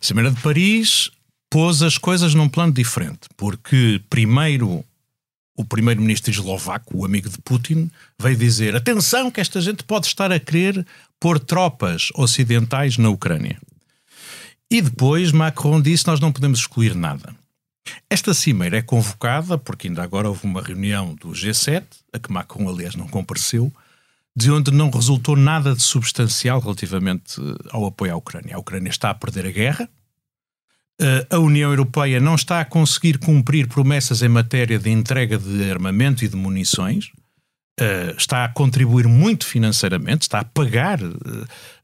[SPEAKER 3] A Cimeira de Paris pôs as coisas num plano diferente, porque primeiro o primeiro-ministro eslovaco, o amigo de Putin, veio dizer: atenção, que esta gente pode estar a querer pôr tropas ocidentais na Ucrânia. E depois Macron disse: nós não podemos excluir nada. Esta cimeira é convocada, porque ainda agora houve uma reunião do G7, a que Macron, aliás, não compareceu, de onde não resultou nada de substancial relativamente eh, ao apoio à Ucrânia. A Ucrânia está a perder a guerra, eh, a União Europeia não está a conseguir cumprir promessas em matéria de entrega de armamento e de munições, eh, está a contribuir muito financeiramente, está a pagar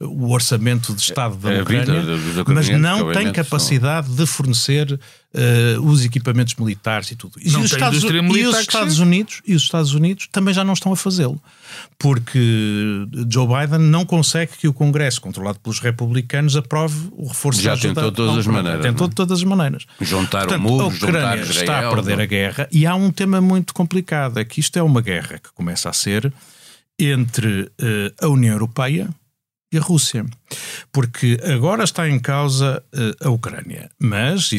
[SPEAKER 3] o orçamento de Estado da Ucrânia, mas não tem capacidade de fornecer uh, os equipamentos militares e tudo. E, os Estados, e os Estados Unidos e os Estados Unidos também já não estão a fazê-lo, porque Joe Biden não consegue que o Congresso, controlado pelos republicanos, aprove o reforço
[SPEAKER 1] já da ajuda. tentou de todas as maneiras.
[SPEAKER 3] Tentou de todas as maneiras.
[SPEAKER 1] Juntar o muro,
[SPEAKER 3] a Ucrânia está a perder a guerra e há um tema muito complicado, é que isto é uma guerra que começa a ser entre uh, a União Europeia a Rússia. Porque agora está em causa uh, a Ucrânia, mas,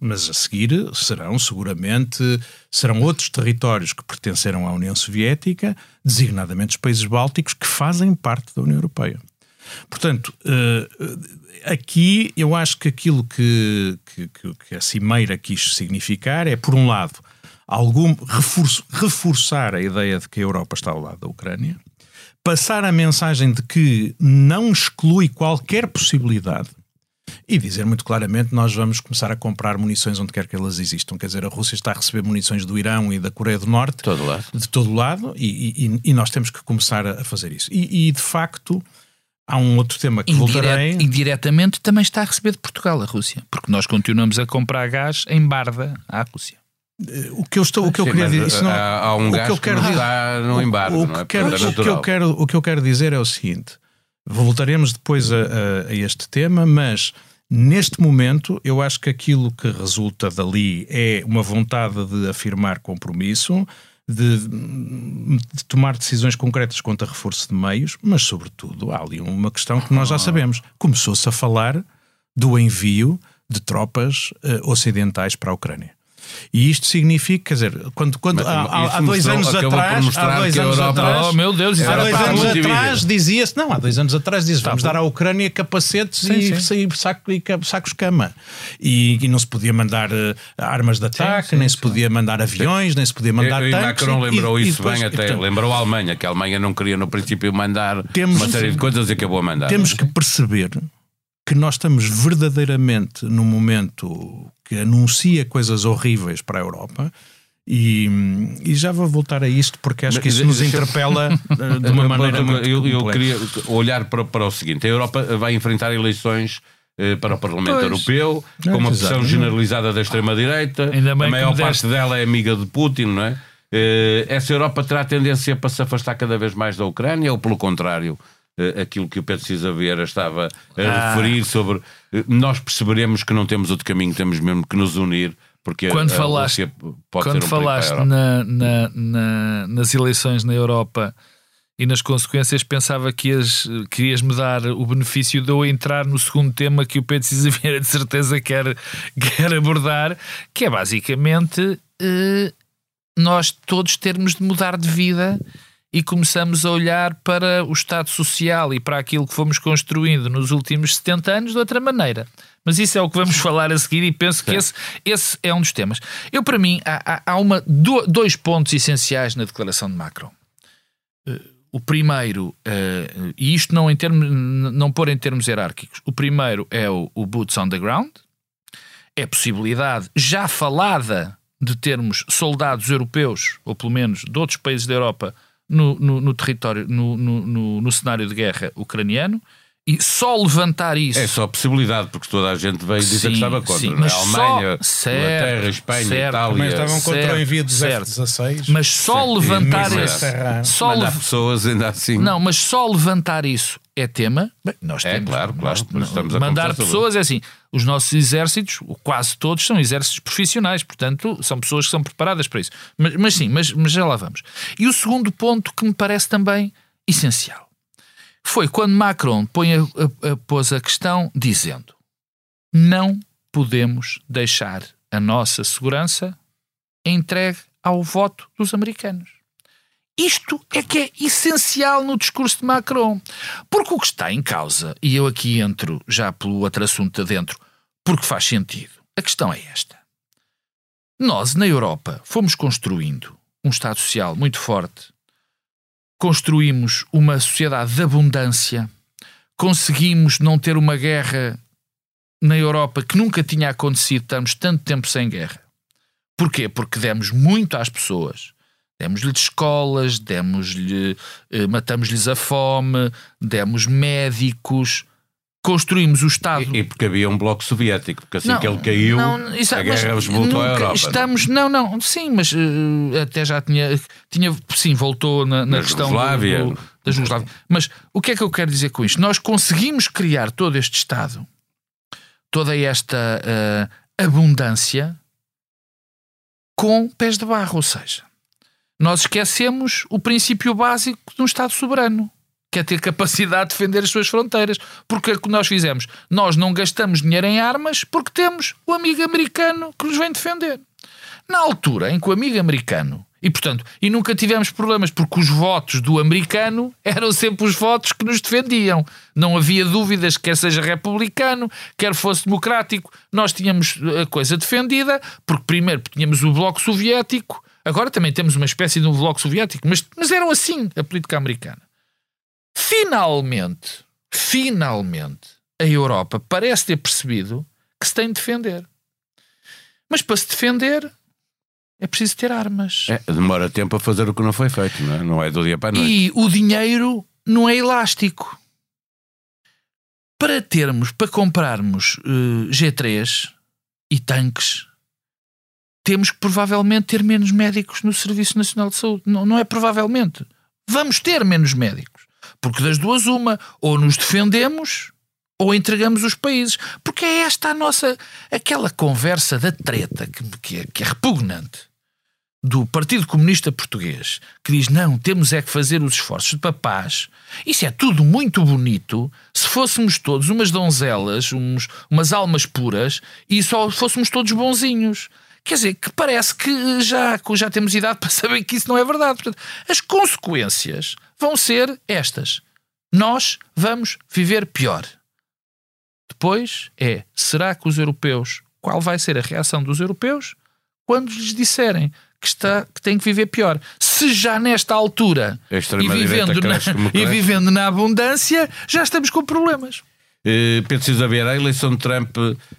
[SPEAKER 3] mas a seguir serão seguramente serão outros territórios que pertenceram à União Soviética, designadamente os países bálticos, que fazem parte da União Europeia. Portanto, uh, aqui eu acho que aquilo que, que, que, a Cimeira quis significar é, por um lado, algum reforço, reforçar a ideia de que a Europa está ao lado da Ucrânia, passar a mensagem de que não exclui qualquer possibilidade e dizer muito claramente nós vamos começar a comprar munições onde quer que elas existam. Quer dizer, a Rússia está a receber munições do Irão e da Coreia do Norte
[SPEAKER 1] todo lado.
[SPEAKER 3] de todo lado e, e, e, nós temos que começar a fazer isso. E, e, de facto há um outro tema que Indiret, voltarei.
[SPEAKER 2] Indiretamente também está a receber de Portugal a Rússia, porque nós continuamos a comprar gás em Barda à Rússia.
[SPEAKER 3] O que eu estou, o que eu queria dizer,
[SPEAKER 1] não, há, há um o que eu quero dizer, no embargo,
[SPEAKER 3] o, o, que, quero, o que eu quero, o que eu quero dizer é o seguinte: Voltaremos depois a, a, a este tema, mas Neste momento, eu acho que aquilo que resulta dali é uma vontade de afirmar compromisso, de, de, tomar decisões concretas quanto a reforço de meios, mas, sobretudo, há ali uma questão que nós já sabemos. Começou-se a falar do envio de tropas uh, ocidentais para a Ucrânia. E isto significa, quer dizer, quando, quando há, há, há, dois anos atrás, há dois anos Europa, atrás,
[SPEAKER 2] oh, meu Deus,
[SPEAKER 3] há dois anos atrás dizia-se, não, há dois anos atrás dizia-se, vamos tá dar à Ucrânia capacetes sim, e, sim. Saco, e sacos cama. E, e, não se podia mandar uh, armas de ataque, sim, nem se podia mandar aviões, nem se podia mandar e, tanques.
[SPEAKER 1] E Macron lembrou isso depois, bem, até portanto, lembrou a Alemanha, que a Alemanha não queria no princípio mandar temos, uma série de coisas e acabou a mandar.
[SPEAKER 3] Temos que perceber que nós estamos verdadeiramente num momento que anuncia coisas horríveis para a Europa. E, e já vou voltar a isto porque acho que isso nos interpela eh, de uma maneira muito
[SPEAKER 1] eu, eu queria olhar para, para o seguinte: a Europa vai enfrentar eleições eh, para o Parlamento pois. Europeu, com uma pressão generalizada da extrema-direita, a maior parte dela é amiga de Putin, não é? Eh, essa Europa terá tendência para se afastar cada vez mais da Ucrânia ou, pelo contrário, aquilo que o Pedro Cisa estava a ah. referir sobre nós perceberemos que não temos outro caminho, temos mesmo que nos unir. Porque
[SPEAKER 2] quando a, falaste, a pode quando um falaste na, na, na, nas eleições na Europa e nas consequências, pensava que ias, querias me dar o benefício de eu entrar no segundo tema que o Pedro Cisa Vieira de certeza quer, quer abordar, que é basicamente eh, nós todos termos de mudar de vida e começamos a olhar para o Estado Social e para aquilo que fomos construindo nos últimos 70 anos de outra maneira. Mas isso é o que vamos falar a seguir e penso que esse, esse é um dos temas. Eu, para mim, há, há uma, dois pontos essenciais na declaração de Macron. Eh, o primeiro, uh, e isto não, em termos, não pôr em termos hierárquicos, o primeiro é o, o boots on the ground, é a possibilidade já falada de termos soldados europeus, ou pelo menos de outros países da Europa, no, no, no território, no, no, no cenário de guerra ucraniano e só levantar isso.
[SPEAKER 1] É só possibilidade, porque toda a gente veio dizer sim, que estava contra. Sim, é? mas a Alemanha, só, Inglaterra, Espanha, certo, Itália.
[SPEAKER 3] Mas estavam contra certo, o envio dos F-16.
[SPEAKER 2] Mas só certo, levantar isso.
[SPEAKER 1] Só le... pessoas ainda assim.
[SPEAKER 2] Não, mas só levantar isso é tema.
[SPEAKER 1] Bem, nós é, temos, claro, claro. Nós, estamos a
[SPEAKER 2] mandar pessoas é assim. Os nossos exércitos, quase todos, são exércitos profissionais, portanto, são pessoas que são preparadas para isso. Mas, mas sim, mas, mas já lá vamos. E o segundo ponto que me parece também essencial foi quando Macron põe a, a, a, pôs a questão dizendo: não podemos deixar a nossa segurança entregue ao voto dos americanos. Isto é que é essencial no discurso de Macron. Porque o que está em causa, e eu aqui entro já pelo outro assunto dentro, porque faz sentido, a questão é esta. Nós, na Europa, fomos construindo um Estado Social muito forte, construímos uma sociedade de abundância, conseguimos não ter uma guerra na Europa que nunca tinha acontecido, estamos tanto tempo sem guerra. Porquê? Porque demos muito às pessoas. Demos-lhes escolas, demos-lhe, eh, matamos-lhes a fome, demos médicos, construímos o Estado.
[SPEAKER 1] E, e, porque havia um bloco soviético, porque assim não, que ele caiu, não, isso, a guerra voltou à Europa.
[SPEAKER 2] Estamos, não, não, sim, mas uh, até já tinha, tinha, sim, voltou na, na questão
[SPEAKER 1] Jugoslávia.
[SPEAKER 2] Do, do, da Jugoslávia. Mas o que é que eu quero dizer com isto? Nós conseguimos criar todo este Estado, toda esta uh, abundância, com pés de barro, ou seja, nós esquecemos o princípio básico de um Estado soberano que é ter capacidade de defender as suas fronteiras. Porque é o que nós fizemos? Nós não gastamos dinheiro em armas porque temos o amigo americano que nos vem defender. Na altura em que o amigo americano e, portanto, e nunca tivemos problemas, porque os votos do americano eram sempre os votos que nos defendiam. Não havia dúvidas, quer seja republicano, quer fosse democrático, nós tínhamos a coisa defendida, porque primeiro tínhamos o Bloco Soviético, agora também temos uma espécie de um Bloco Soviético, mas, mas eram assim a política americana. Finalmente, finalmente, a Europa parece ter percebido que se tem de defender. Mas para se defender é preciso ter armas.
[SPEAKER 1] É, demora tempo a fazer o que não foi feito, não é? Não é do dia para a noite.
[SPEAKER 2] E o dinheiro não é elástico. Para termos, para comprarmos uh, G3 e tanques, temos que provavelmente ter menos médicos no Serviço Nacional de Saúde. Não, não é provavelmente. Vamos ter menos médicos. Porque das duas, uma, ou nos defendemos ou entregamos os países. Porque é esta a nossa. aquela conversa da treta que, que, é, que é repugnante do Partido Comunista Português que diz não, temos é que fazer os esforços para paz. Isso é tudo muito bonito se fôssemos todos umas donzelas, uns, umas almas puras e só fôssemos todos bonzinhos. Quer dizer, que parece que já, já temos idade para saber que isso não é verdade. Portanto, as consequências vão ser estas. Nós vamos viver pior. Depois é, será que os europeus, qual vai ser a reação dos europeus quando lhes disserem que, está, que tem que viver pior. Se já nesta altura
[SPEAKER 1] e
[SPEAKER 2] vivendo, na, e vivendo na abundância, já estamos com problemas.
[SPEAKER 1] Uh, Pedro Vieira, a eleição de Trump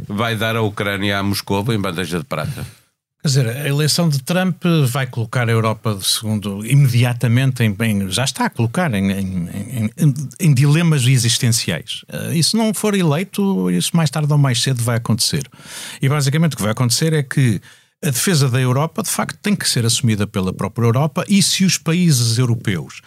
[SPEAKER 1] vai dar a Ucrânia a Moscou em bandeja de prata?
[SPEAKER 3] Quer dizer, a eleição de Trump vai colocar a Europa, segundo, imediatamente em, em já está a colocar em, em, em, dilemas existenciais. Uh, e se não for eleito, isso mais tarde ou mais cedo vai acontecer. E basicamente o que vai acontecer é que a defesa da Europa, de facto, tem que ser assumida pela própria Europa e se os países europeus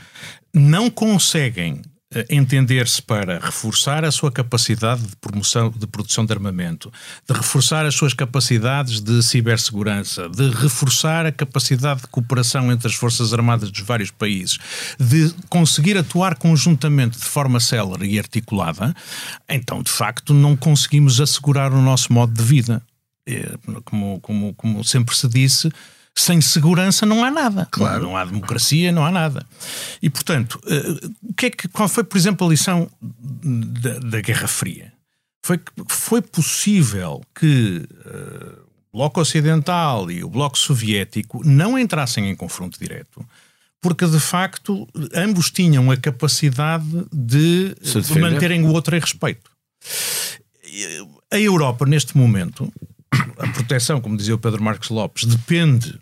[SPEAKER 3] não conseguem eh, entender-se para reforçar a sua capacidade de promoção de produção de armamento, de reforçar as suas capacidades de cibersegurança, de reforçar a capacidade de cooperação entre as forças armadas dos vários países, de conseguir atuar conjuntamente de forma célere e articulada, então de facto não conseguimos assegurar o nosso modo de vida. É, como, como, como sempre se disse, sem segurança não há nada. Claro. Não há democracia, não há nada. E, portanto, eh, o que é que, qual foi, por exemplo, a lição da, da Guerra Fria? Foi que foi possível que uh, o Bloco Ocidental e o Bloco Soviético não entrassem em confronto direto, porque de facto ambos tinham a capacidade de manterem o outro em respeito. A Europa, neste momento, a proteção, como dizia o Pedro Marcos Lopes, depende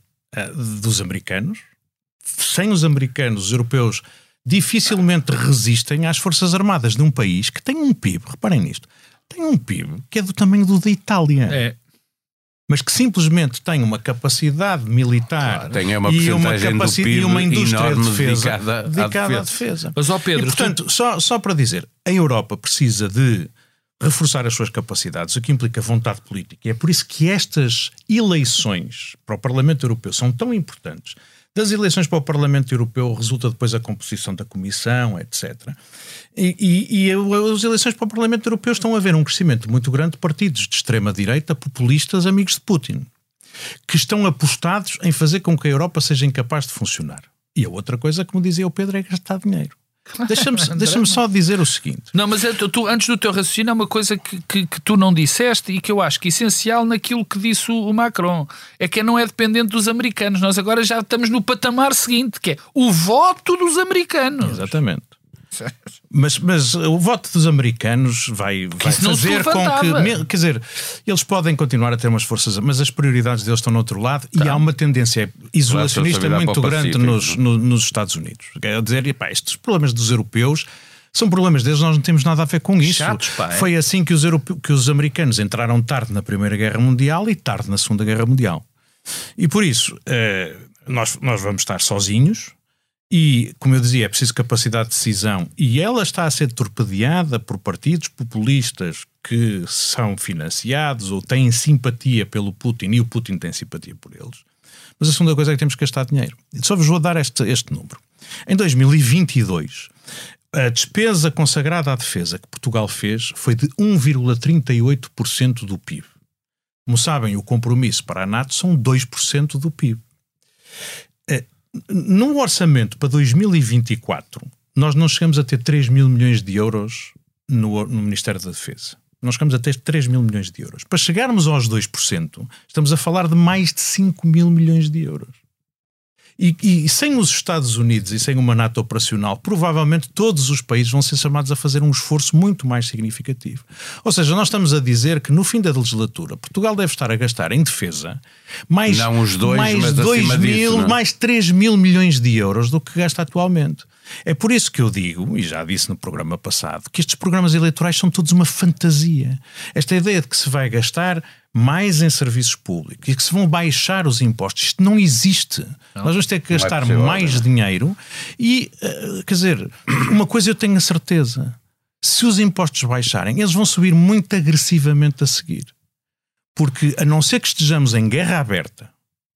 [SPEAKER 3] dos americanos. Sem os americanos, os europeus dificilmente resistem às forças armadas de um país que tem um PIB, reparem nisto, tem um PIB que é do tamanho do da Itália.
[SPEAKER 2] É.
[SPEAKER 3] Mas que simplesmente tem uma capacidade militar
[SPEAKER 1] claro, tem uma e, uma capacidade,
[SPEAKER 3] e uma indústria de defesa
[SPEAKER 1] dedicada, dedicada à, defesa. à defesa.
[SPEAKER 2] Mas, ó Pedro,
[SPEAKER 3] e, portanto, tu... só, só para dizer, a Europa precisa de reforçar as suas capacidades, o que implica vontade política. E é por isso que estas eleições para o Parlamento Europeu são tão importantes. Das eleições para o Parlamento Europeu resulta depois a composição da Comissão, etc. E, e, e as eleições para o Parlamento Europeu estão a ver um crescimento muito grande de partidos de extrema-direita, populistas, amigos de Putin, que estão apostados em fazer com que a Europa seja incapaz de funcionar. E a outra coisa, como dizia o Pedro, é gastar dinheiro. Deixa-me deixa só dizer o seguinte.
[SPEAKER 2] Não, mas é, tu, antes do teu raciocínio, há uma coisa que, que, que, tu não disseste e que eu acho que é essencial naquilo que disse o, o Macron. É que não é dependente dos americanos. Nós agora já estamos no patamar seguinte, que é o voto dos americanos.
[SPEAKER 3] Exatamente. Mas, mas o voto dos americanos vai, vai fazer com que. Quer dizer, eles podem continuar a ter umas forças, mas as prioridades deles estão no outro lado tá. e há uma tendência isolacionista muito grande nos, no, nos Estados Unidos. Quer dizer, epá, estes problemas dos europeus são problemas deles, nós não temos nada a ver com isso.
[SPEAKER 2] Chatos,
[SPEAKER 3] é? Foi assim que os, europe... que os americanos entraram tarde na Primeira Guerra Mundial e tarde na Segunda Guerra Mundial. E por isso, eh, nós, nós vamos estar sozinhos e, como eu dizia, é preciso capacidade de decisão. E ela está a ser torpedeada por partidos populistas que são financiados ou têm simpatia pelo Putin e o Putin tem simpatia por eles. Mas a segunda coisa é que temos que gastar dinheiro. Só vos vou dar este, este número. Em 2022, a despesa consagrada à defesa que Portugal fez foi de 1,38% do PIB. Como sabem, o compromisso para a NATO são 2% do PIB no orçamento para 2024, nós não chegamos a ter 3 mil milhões de euros no, no Ministério da Defesa. Nós chegamos a ter 3 mil milhões de euros. Para chegarmos aos 2%, estamos a falar de mais de 5 mil milhões de euros. E, e, sem os Estados Unidos e sem uma NATO operacional, provavelmente todos os países vão ser chamados a fazer um esforço muito mais significativo. Ou seja, nós estamos a dizer que no fim da legislatura, Portugal deve estar a gastar em defesa mais,
[SPEAKER 1] não os dois,
[SPEAKER 3] mais
[SPEAKER 1] 2
[SPEAKER 3] mil,
[SPEAKER 1] disso, é?
[SPEAKER 3] mais 3 mil milhões de euros do que gasta atualmente. É por isso que eu digo, e já disse no programa passado, que estes programas eleitorais são todos uma fantasia. Esta ideia de que se vai gastar mais em serviços públicos e que se vão baixar os impostos. Isto não existe. Não, Nós vamos ter que é gastar é possível, mais né? dinheiro e, uh, quer dizer, uma coisa eu tenho a certeza: se os impostos baixarem, eles vão subir muito agressivamente a seguir. Porque, a não ser que estejamos em guerra aberta,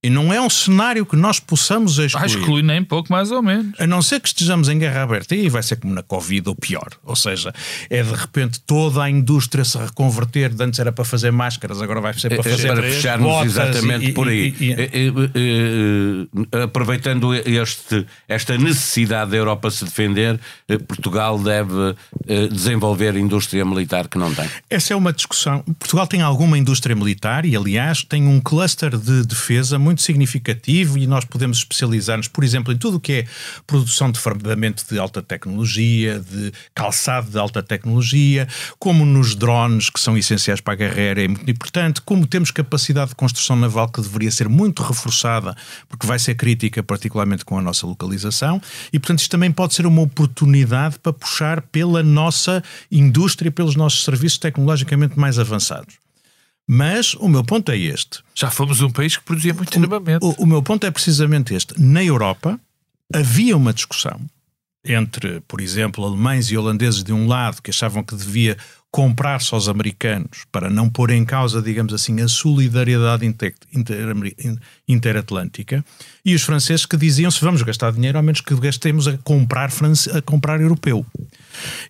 [SPEAKER 3] e não é um cenário que nós possamos excluir. Ah,
[SPEAKER 2] exclui nem pouco, mais ou menos.
[SPEAKER 3] A não ser que estejamos em guerra aberta, e vai ser como na Covid ou pior. Ou seja, é de repente toda a indústria se reconverter. De antes era para fazer máscaras, agora vai ser para é, é fazer.
[SPEAKER 1] Para fecharmos exatamente e, por aí. E, e, aproveitando este, esta necessidade da Europa se defender, eh, Portugal deve eh, desenvolver indústria militar que não tem.
[SPEAKER 3] Essa é uma discussão. Portugal tem alguma indústria militar e, aliás, tem um cluster de defesa muito muito significativo e nós podemos especializar-nos, por exemplo, em tudo o que é produção de fardamento de alta tecnologia, de calçado de alta tecnologia, como nos drones, que são essenciais para a aérea, é muito importante, como temos capacidade de construção naval que deveria ser muito reforçada, porque vai ser crítica, particularmente com a nossa localização, e portanto isto também pode ser uma oportunidade para puxar pela nossa indústria, pelos nossos serviços tecnologicamente mais avançados. Mas o meu ponto é este.
[SPEAKER 2] Já fomos um país que produzia muito armamento.
[SPEAKER 3] O, o, meu ponto é precisamente este. Na Europa havia uma discussão entre, por exemplo, alemães e holandeses de um lado que achavam que devia comprar-se aos americanos para não pôr em causa, digamos assim, a solidariedade interatlântica, e os franceses que diziam se vamos gastar dinheiro, ao menos que gastemos a comprar, a comprar europeu.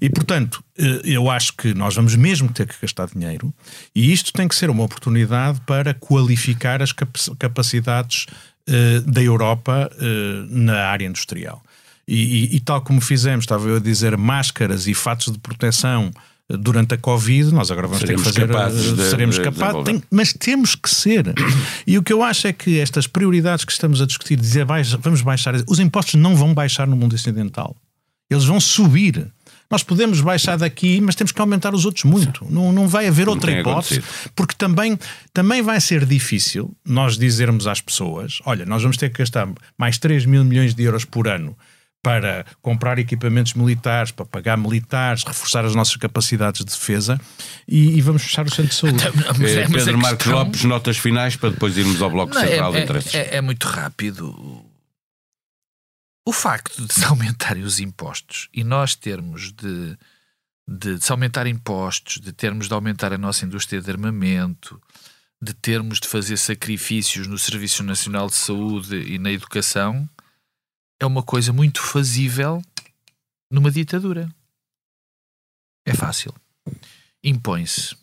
[SPEAKER 3] E, portanto, eh, eu acho que nós vamos mesmo ter que gastar dinheiro, e isto tem que ser uma oportunidade para qualificar as capacidades uh, da Europa uh, na área industrial. E, e, e, tal como fizemos, estava eu a dizer, máscaras e fatos de proteção durante a Covid, nós agora vamos seremos ter que fazer. Capazes de, seremos capazes, tem, mas temos que ser. E o que eu acho é que estas prioridades que estamos a discutir, dizer vamos baixar, os impostos não vão baixar no mundo ocidental. Eles vão subir. Nós podemos baixar daqui, mas temos que aumentar os outros muito. Não, não vai haver outra hipótese, porque também, também vai ser difícil nós dizermos às pessoas: olha, nós vamos ter que gastar mais 3 mil milhões de euros por ano para comprar equipamentos militares, para pagar militares, reforçar as nossas capacidades de defesa e, e vamos fechar o centro de saúde.
[SPEAKER 1] Então, é, Pedro Marcos questão... Lopes, notas finais para depois irmos ao Bloco Não, Central
[SPEAKER 2] é,
[SPEAKER 1] de Interesses.
[SPEAKER 2] É, é, muito rápido. O facto de se aumentarem os impostos e nós termos de, de, de se aumentar impostos, de termos de aumentar a nossa indústria de armamento, de termos de fazer sacrifícios no Serviço Nacional de Saúde e na educação é uma coisa muito fazível numa ditadura. É fácil. Impõe-se.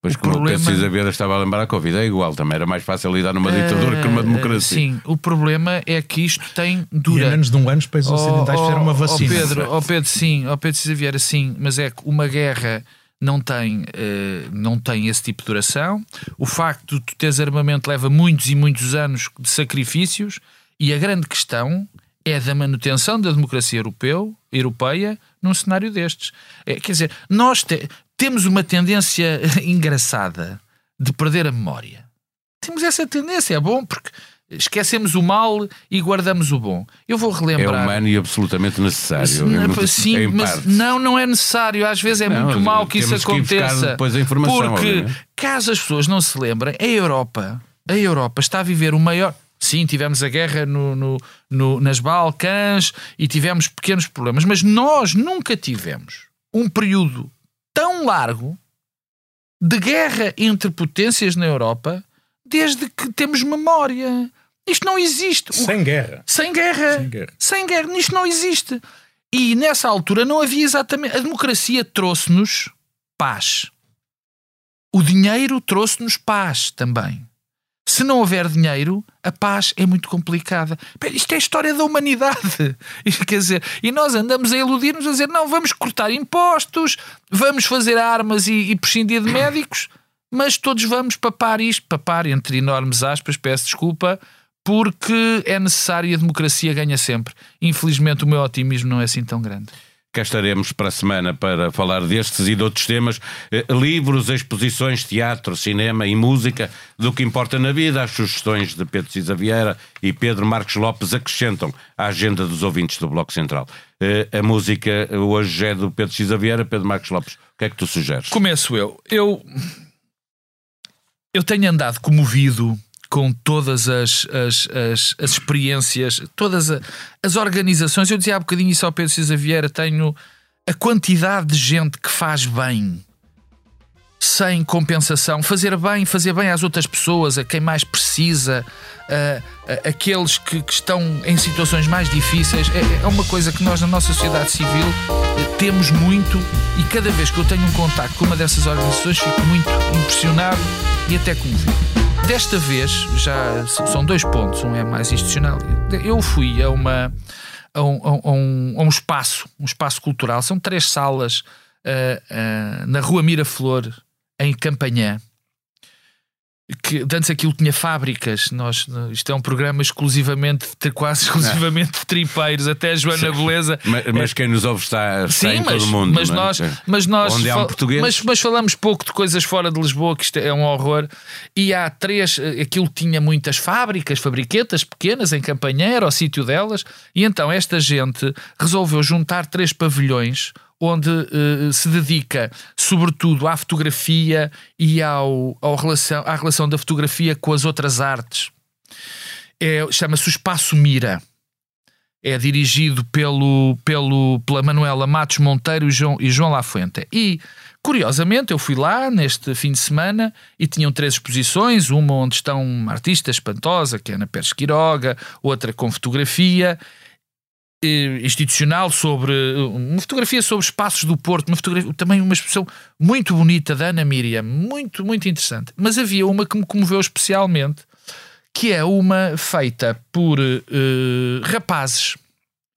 [SPEAKER 1] Pois o como problema... César Vieira estava a lembrar, a Covid é igual, também era mais fácil lidar numa ditadura uh, que numa democracia.
[SPEAKER 2] Sim, o problema é que isto tem dura.
[SPEAKER 3] E em menos de um ano os países oh, ocidentais oh, fizeram uma vacina.
[SPEAKER 2] Oh Pedro, oh Pedro, sim, oh Pedro César Vieira, sim, mas é que uma guerra não tem, uh, não tem esse tipo de duração. O facto de tu teres armamento leva muitos e muitos anos de sacrifícios e a grande questão é da manutenção da democracia europeu, europeia num cenário destes. É, quer dizer, nós te, temos uma tendência engraçada de perder a memória. Temos essa tendência, é bom, porque esquecemos o mal e guardamos o bom. Eu vou relembrar.
[SPEAKER 1] É humano e absolutamente necessário.
[SPEAKER 2] sim, é mas não, não é necessário. Às vezes é não, muito mal que isso aconteça.
[SPEAKER 1] Que depois a informação,
[SPEAKER 2] porque, obviamente. caso as pessoas não se lembrem, a Europa, a Europa está a viver o maior Sim, tivemos a guerra no, no, no, nas Balcãs e tivemos pequenos problemas, mas nós nunca tivemos um período tão largo de guerra entre potências na Europa desde que temos memória. Isto não existe.
[SPEAKER 3] Sem guerra.
[SPEAKER 2] Sem guerra. Sem guerra. Sem guerra. Isto não existe. E nessa altura não havia exatamente. A democracia trouxe-nos paz. O dinheiro trouxe-nos paz também. Se não houver dinheiro, a paz é muito complicada. Isto é a história da humanidade. Quer dizer, e nós andamos a iludir-nos a dizer: não, vamos cortar impostos, vamos fazer armas e, e prescindir de médicos, mas todos vamos papar isto, papar entre enormes aspas, peço desculpa, porque é necessário e a democracia ganha sempre. Infelizmente, o meu otimismo não é assim tão grande.
[SPEAKER 1] Cá estaremos para a semana para falar destes e de outros temas. Eh, livros, exposições, teatro, cinema e música, do que importa na vida. As sugestões de Pedro Cisa Vieira e Pedro Marcos Lopes acrescentam à agenda dos ouvintes do Bloco Central. Eh, a música hoje é do Pedro Cisa Vieira. Pedro Marcos Lopes, o que é que tu sugeres?
[SPEAKER 2] Começo eu. Eu eu tenho andado comovido com todas as, as, as, as experiências, todas a, as organizações. Eu dizia há bocadinho isso ao Pedro Cisa Vieira: tenho a quantidade de gente que faz bem sem compensação, fazer bem, fazer bem às outras pessoas, a quem mais precisa, a, a, aqueles que, que, estão em situações mais difíceis, é, é, uma coisa que nós na nossa sociedade civil temos muito e cada vez que eu tenho um contacto com uma dessas organizações fico muito impressionado e até comovido. Desta vez, já são dois pontos, um é mais institucional. Eu fui a uma a um, a um, a um espaço, um espaço cultural, são três salas uh, uh, na Rua Miraflor, em Campanhã que antes aquilo tinha fábricas, nós, isto é um programa exclusivamente, quase exclusivamente de tripeiros, até a Joana Beleza.
[SPEAKER 1] Mas, mas, quem nos ouve está, está Sim, em mas, todo o mundo.
[SPEAKER 2] Mas é? nós, mas nós
[SPEAKER 1] Onde há um português.
[SPEAKER 2] Mas, mas, falamos pouco de coisas fora de Lisboa, que isto é um horror. E há três, aquilo tinha muitas fábricas, fabriquetas pequenas em Campanhã, era o sítio delas, e então esta gente resolveu juntar três pavilhões onde uh, se dedica sobretudo à fotografia e ao, ao relação, à relação da fotografia com as outras artes. É, Chama-se o Espaço Mira. É dirigido pelo, pelo, pela Manuela Matos Monteiro e João, e João Lafuente. E, curiosamente, eu fui lá neste fim de semana e tinham três exposições: uma onde estão uma artista espantosa, que é Ana Pérez Quiroga, outra com fotografia institucional sobre uma fotografia sobre espaços do Porto, uma fotografia, também uma expressão muito bonita da Ana Miriam, muito, muito interessante. Mas havia uma que me comoveu especialmente, que é uma feita por uh, rapazes uh,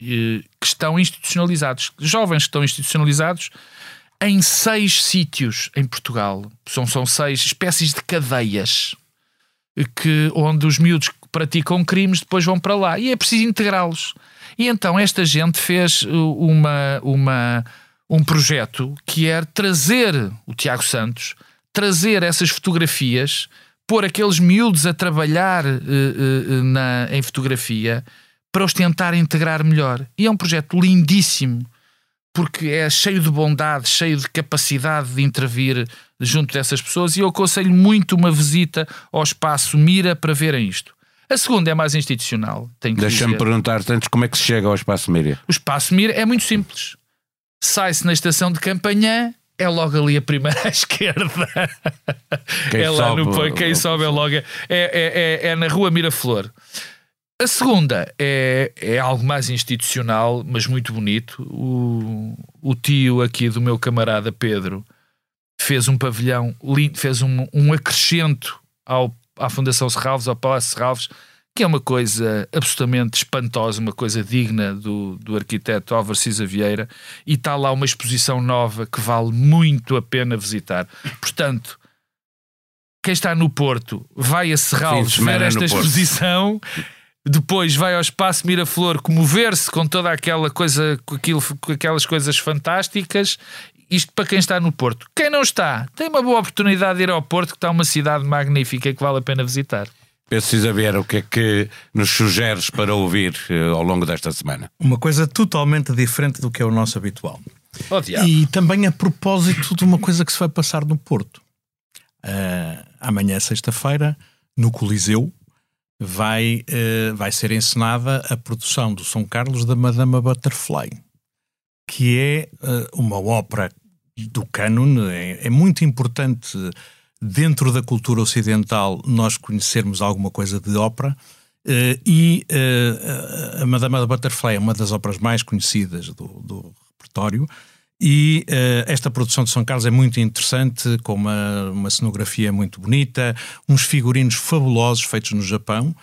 [SPEAKER 2] que estão institucionalizados, jovens que estão institucionalizados em seis sítios em Portugal. São, são seis espécies de cadeias que, onde os miúdos que praticam crimes depois vão para lá. E é preciso integrá-los. E então esta gente fez uh, uma, uma, um projeto que era trazer o Tiago Santos, trazer essas fotografias, pôr aqueles miúdos a trabalhar uh, uh, na, em fotografia para os tentar integrar melhor. E é um projeto lindíssimo, porque é cheio de bondade, cheio de capacidade de intervir junto dessas pessoas. E eu aconselho muito uma visita ao espaço Mira para verem isto. A segunda é mais institucional.
[SPEAKER 1] Deixa-me perguntar antes como é que se chega ao Espaço Mira.
[SPEAKER 2] O Espaço Mira é muito simples. Sai-se na estação de Campanhã, é logo ali a primeira à esquerda. Quem é lá sobe, no quem sobe é logo. É, é, é, é, na rua Miraflor. A segunda é, é algo mais institucional, mas muito bonito. O, o tio aqui do meu camarada Pedro fez um pavilhão lindo, fez um, um acrescento ao à Fundação Serralves, ao Palácio Serralves, que é uma coisa absolutamente espantosa, uma coisa digna do, do arquiteto Álvaro Cisa Vieira, e está lá uma exposição nova que vale muito a pena visitar. Portanto, quem está no Porto vai a Serralves ver esta exposição. Depois vai ao espaço Miraflor comover-se com toda aquela coisa, com, aquilo, com aquelas coisas fantásticas isto para quem está no Porto. Quem não está, tem uma boa oportunidade de ir ao Porto, que está uma cidade magnífica que vale a pena visitar.
[SPEAKER 1] Pedro Vieira, o que é que nos sugeres para ouvir uh, ao longo desta semana?
[SPEAKER 3] Uma coisa totalmente diferente do que é o nosso habitual.
[SPEAKER 2] Oh,
[SPEAKER 3] e também a propósito de uma coisa que se vai passar no Porto. Uh, amanhã, sexta-feira, no Coliseu, vai, uh, vai ser encenada a produção do São Carlos da Madama Butterfly que é uh, uma ópera do cânone. É, é, muito importante dentro da cultura ocidental nós conhecermos alguma coisa de ópera. Uh, e uh, a Madama Butterfly é uma das óperas mais conhecidas do, do repertório. E uh, esta produção de São Carlos é muito interessante, com uma, uma cenografia muito bonita, uns figurinos fabulosos feitos no Japão.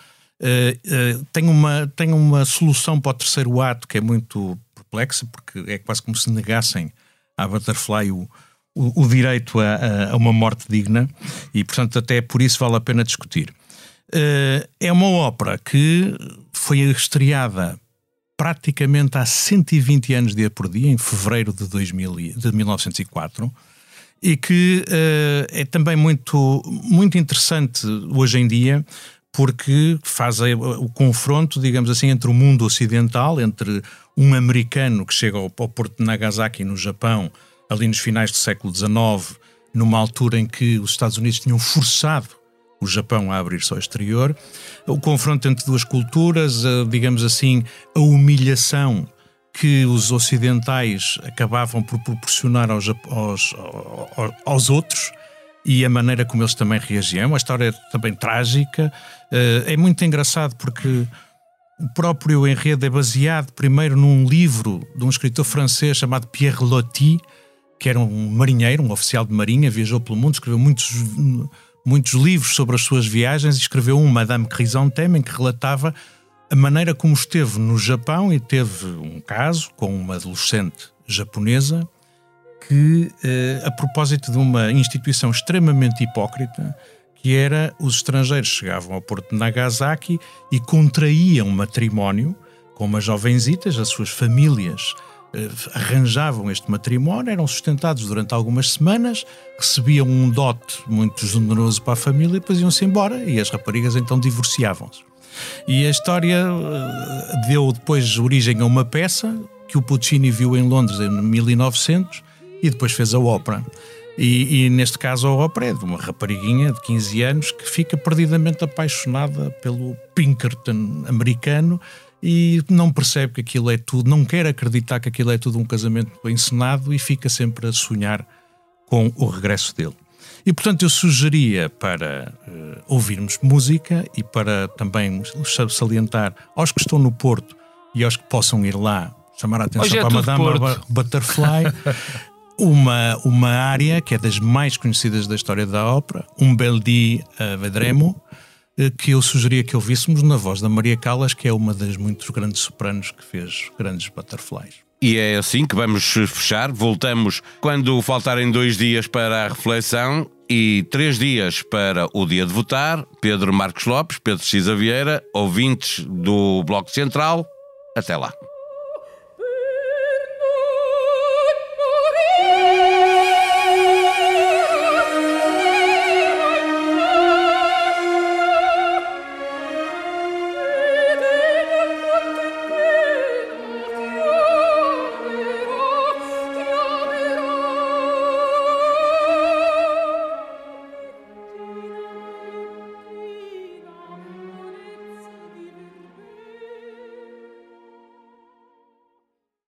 [SPEAKER 3] Tem, uma, tem uma solução para o terceiro ato que é muito perplexa, porque é quase como se negassem à Butterfly o, o, direito a, a, uma morte digna, e portanto, até por isso vale a pena discutir. Uh, é uma ópera que foi estreada praticamente há 120 anos dia por dia, em fevereiro de, 2000, de 1904, e que uh, é também muito, muito interessante hoje em dia, porque faz o confronto, digamos assim, entre o mundo ocidental, entre um americano que chega ao, porto de Nagasaki, no Japão, ali nos finais do século XIX, numa altura em que os Estados Unidos tinham forçado o Japão a abrir-se ao exterior, o confronto entre duas culturas, digamos assim, a humilhação que os ocidentais acabavam por proporcionar aos, aos, aos, outros e a maneira como eles também reagiam. A história é também trágica. Eh, é muito engraçado porque o próprio enredo é baseado primeiro num livro de um escritor francês chamado Pierre Loti, que era um marinheiro, um oficial de marinha, viajou pelo mundo, escreveu muitos, muitos livros sobre as suas viagens e escreveu um Madame Chrysanthème em que relatava a maneira como esteve no Japão e teve um caso com uma adolescente japonesa que, eh, a propósito de uma instituição extremamente hipócrita, que era os estrangeiros chegavam ao porto de Nagasaki e contraíam matrimónio com umas jovenzitas, as suas famílias eh, arranjavam este matrimónio, eram sustentados durante algumas semanas, recebiam um dote muito generoso para a família e depois iam-se embora e as raparigas então divorciavam-se. E a história eh, deu depois origem a uma peça que o Puccini viu em Londres em 1900 e depois fez a ópera. E, e, neste caso a ópera é uma rapariguinha de 15 anos que fica perdidamente apaixonada pelo Pinkerton americano e não percebe que aquilo é tudo, não quer acreditar que aquilo é tudo um casamento encenado e fica sempre a sonhar com o regresso dele. E portanto eu sugeria para uh, ouvirmos música e para também salientar aos que estão no Porto e aos que possam ir lá chamar a atenção
[SPEAKER 2] é
[SPEAKER 3] para a Madame
[SPEAKER 2] Porto.
[SPEAKER 3] Butterfly. uma, uma área que é das mais conhecidas da história da ópera, Um Bel Dia a Vedremo, eh, que eu sugeria que ouvíssemos na voz da Maria Callas, que é uma das muitos grandes sopranos que fez grandes butterflies.
[SPEAKER 1] E é assim que vamos fechar. Voltamos quando faltarem dois dias para a reflexão e três dias para o dia de votar. Pedro Marcos Lopes, Pedro Cisa Vieira, ouvintes do Bloco Central. Até lá.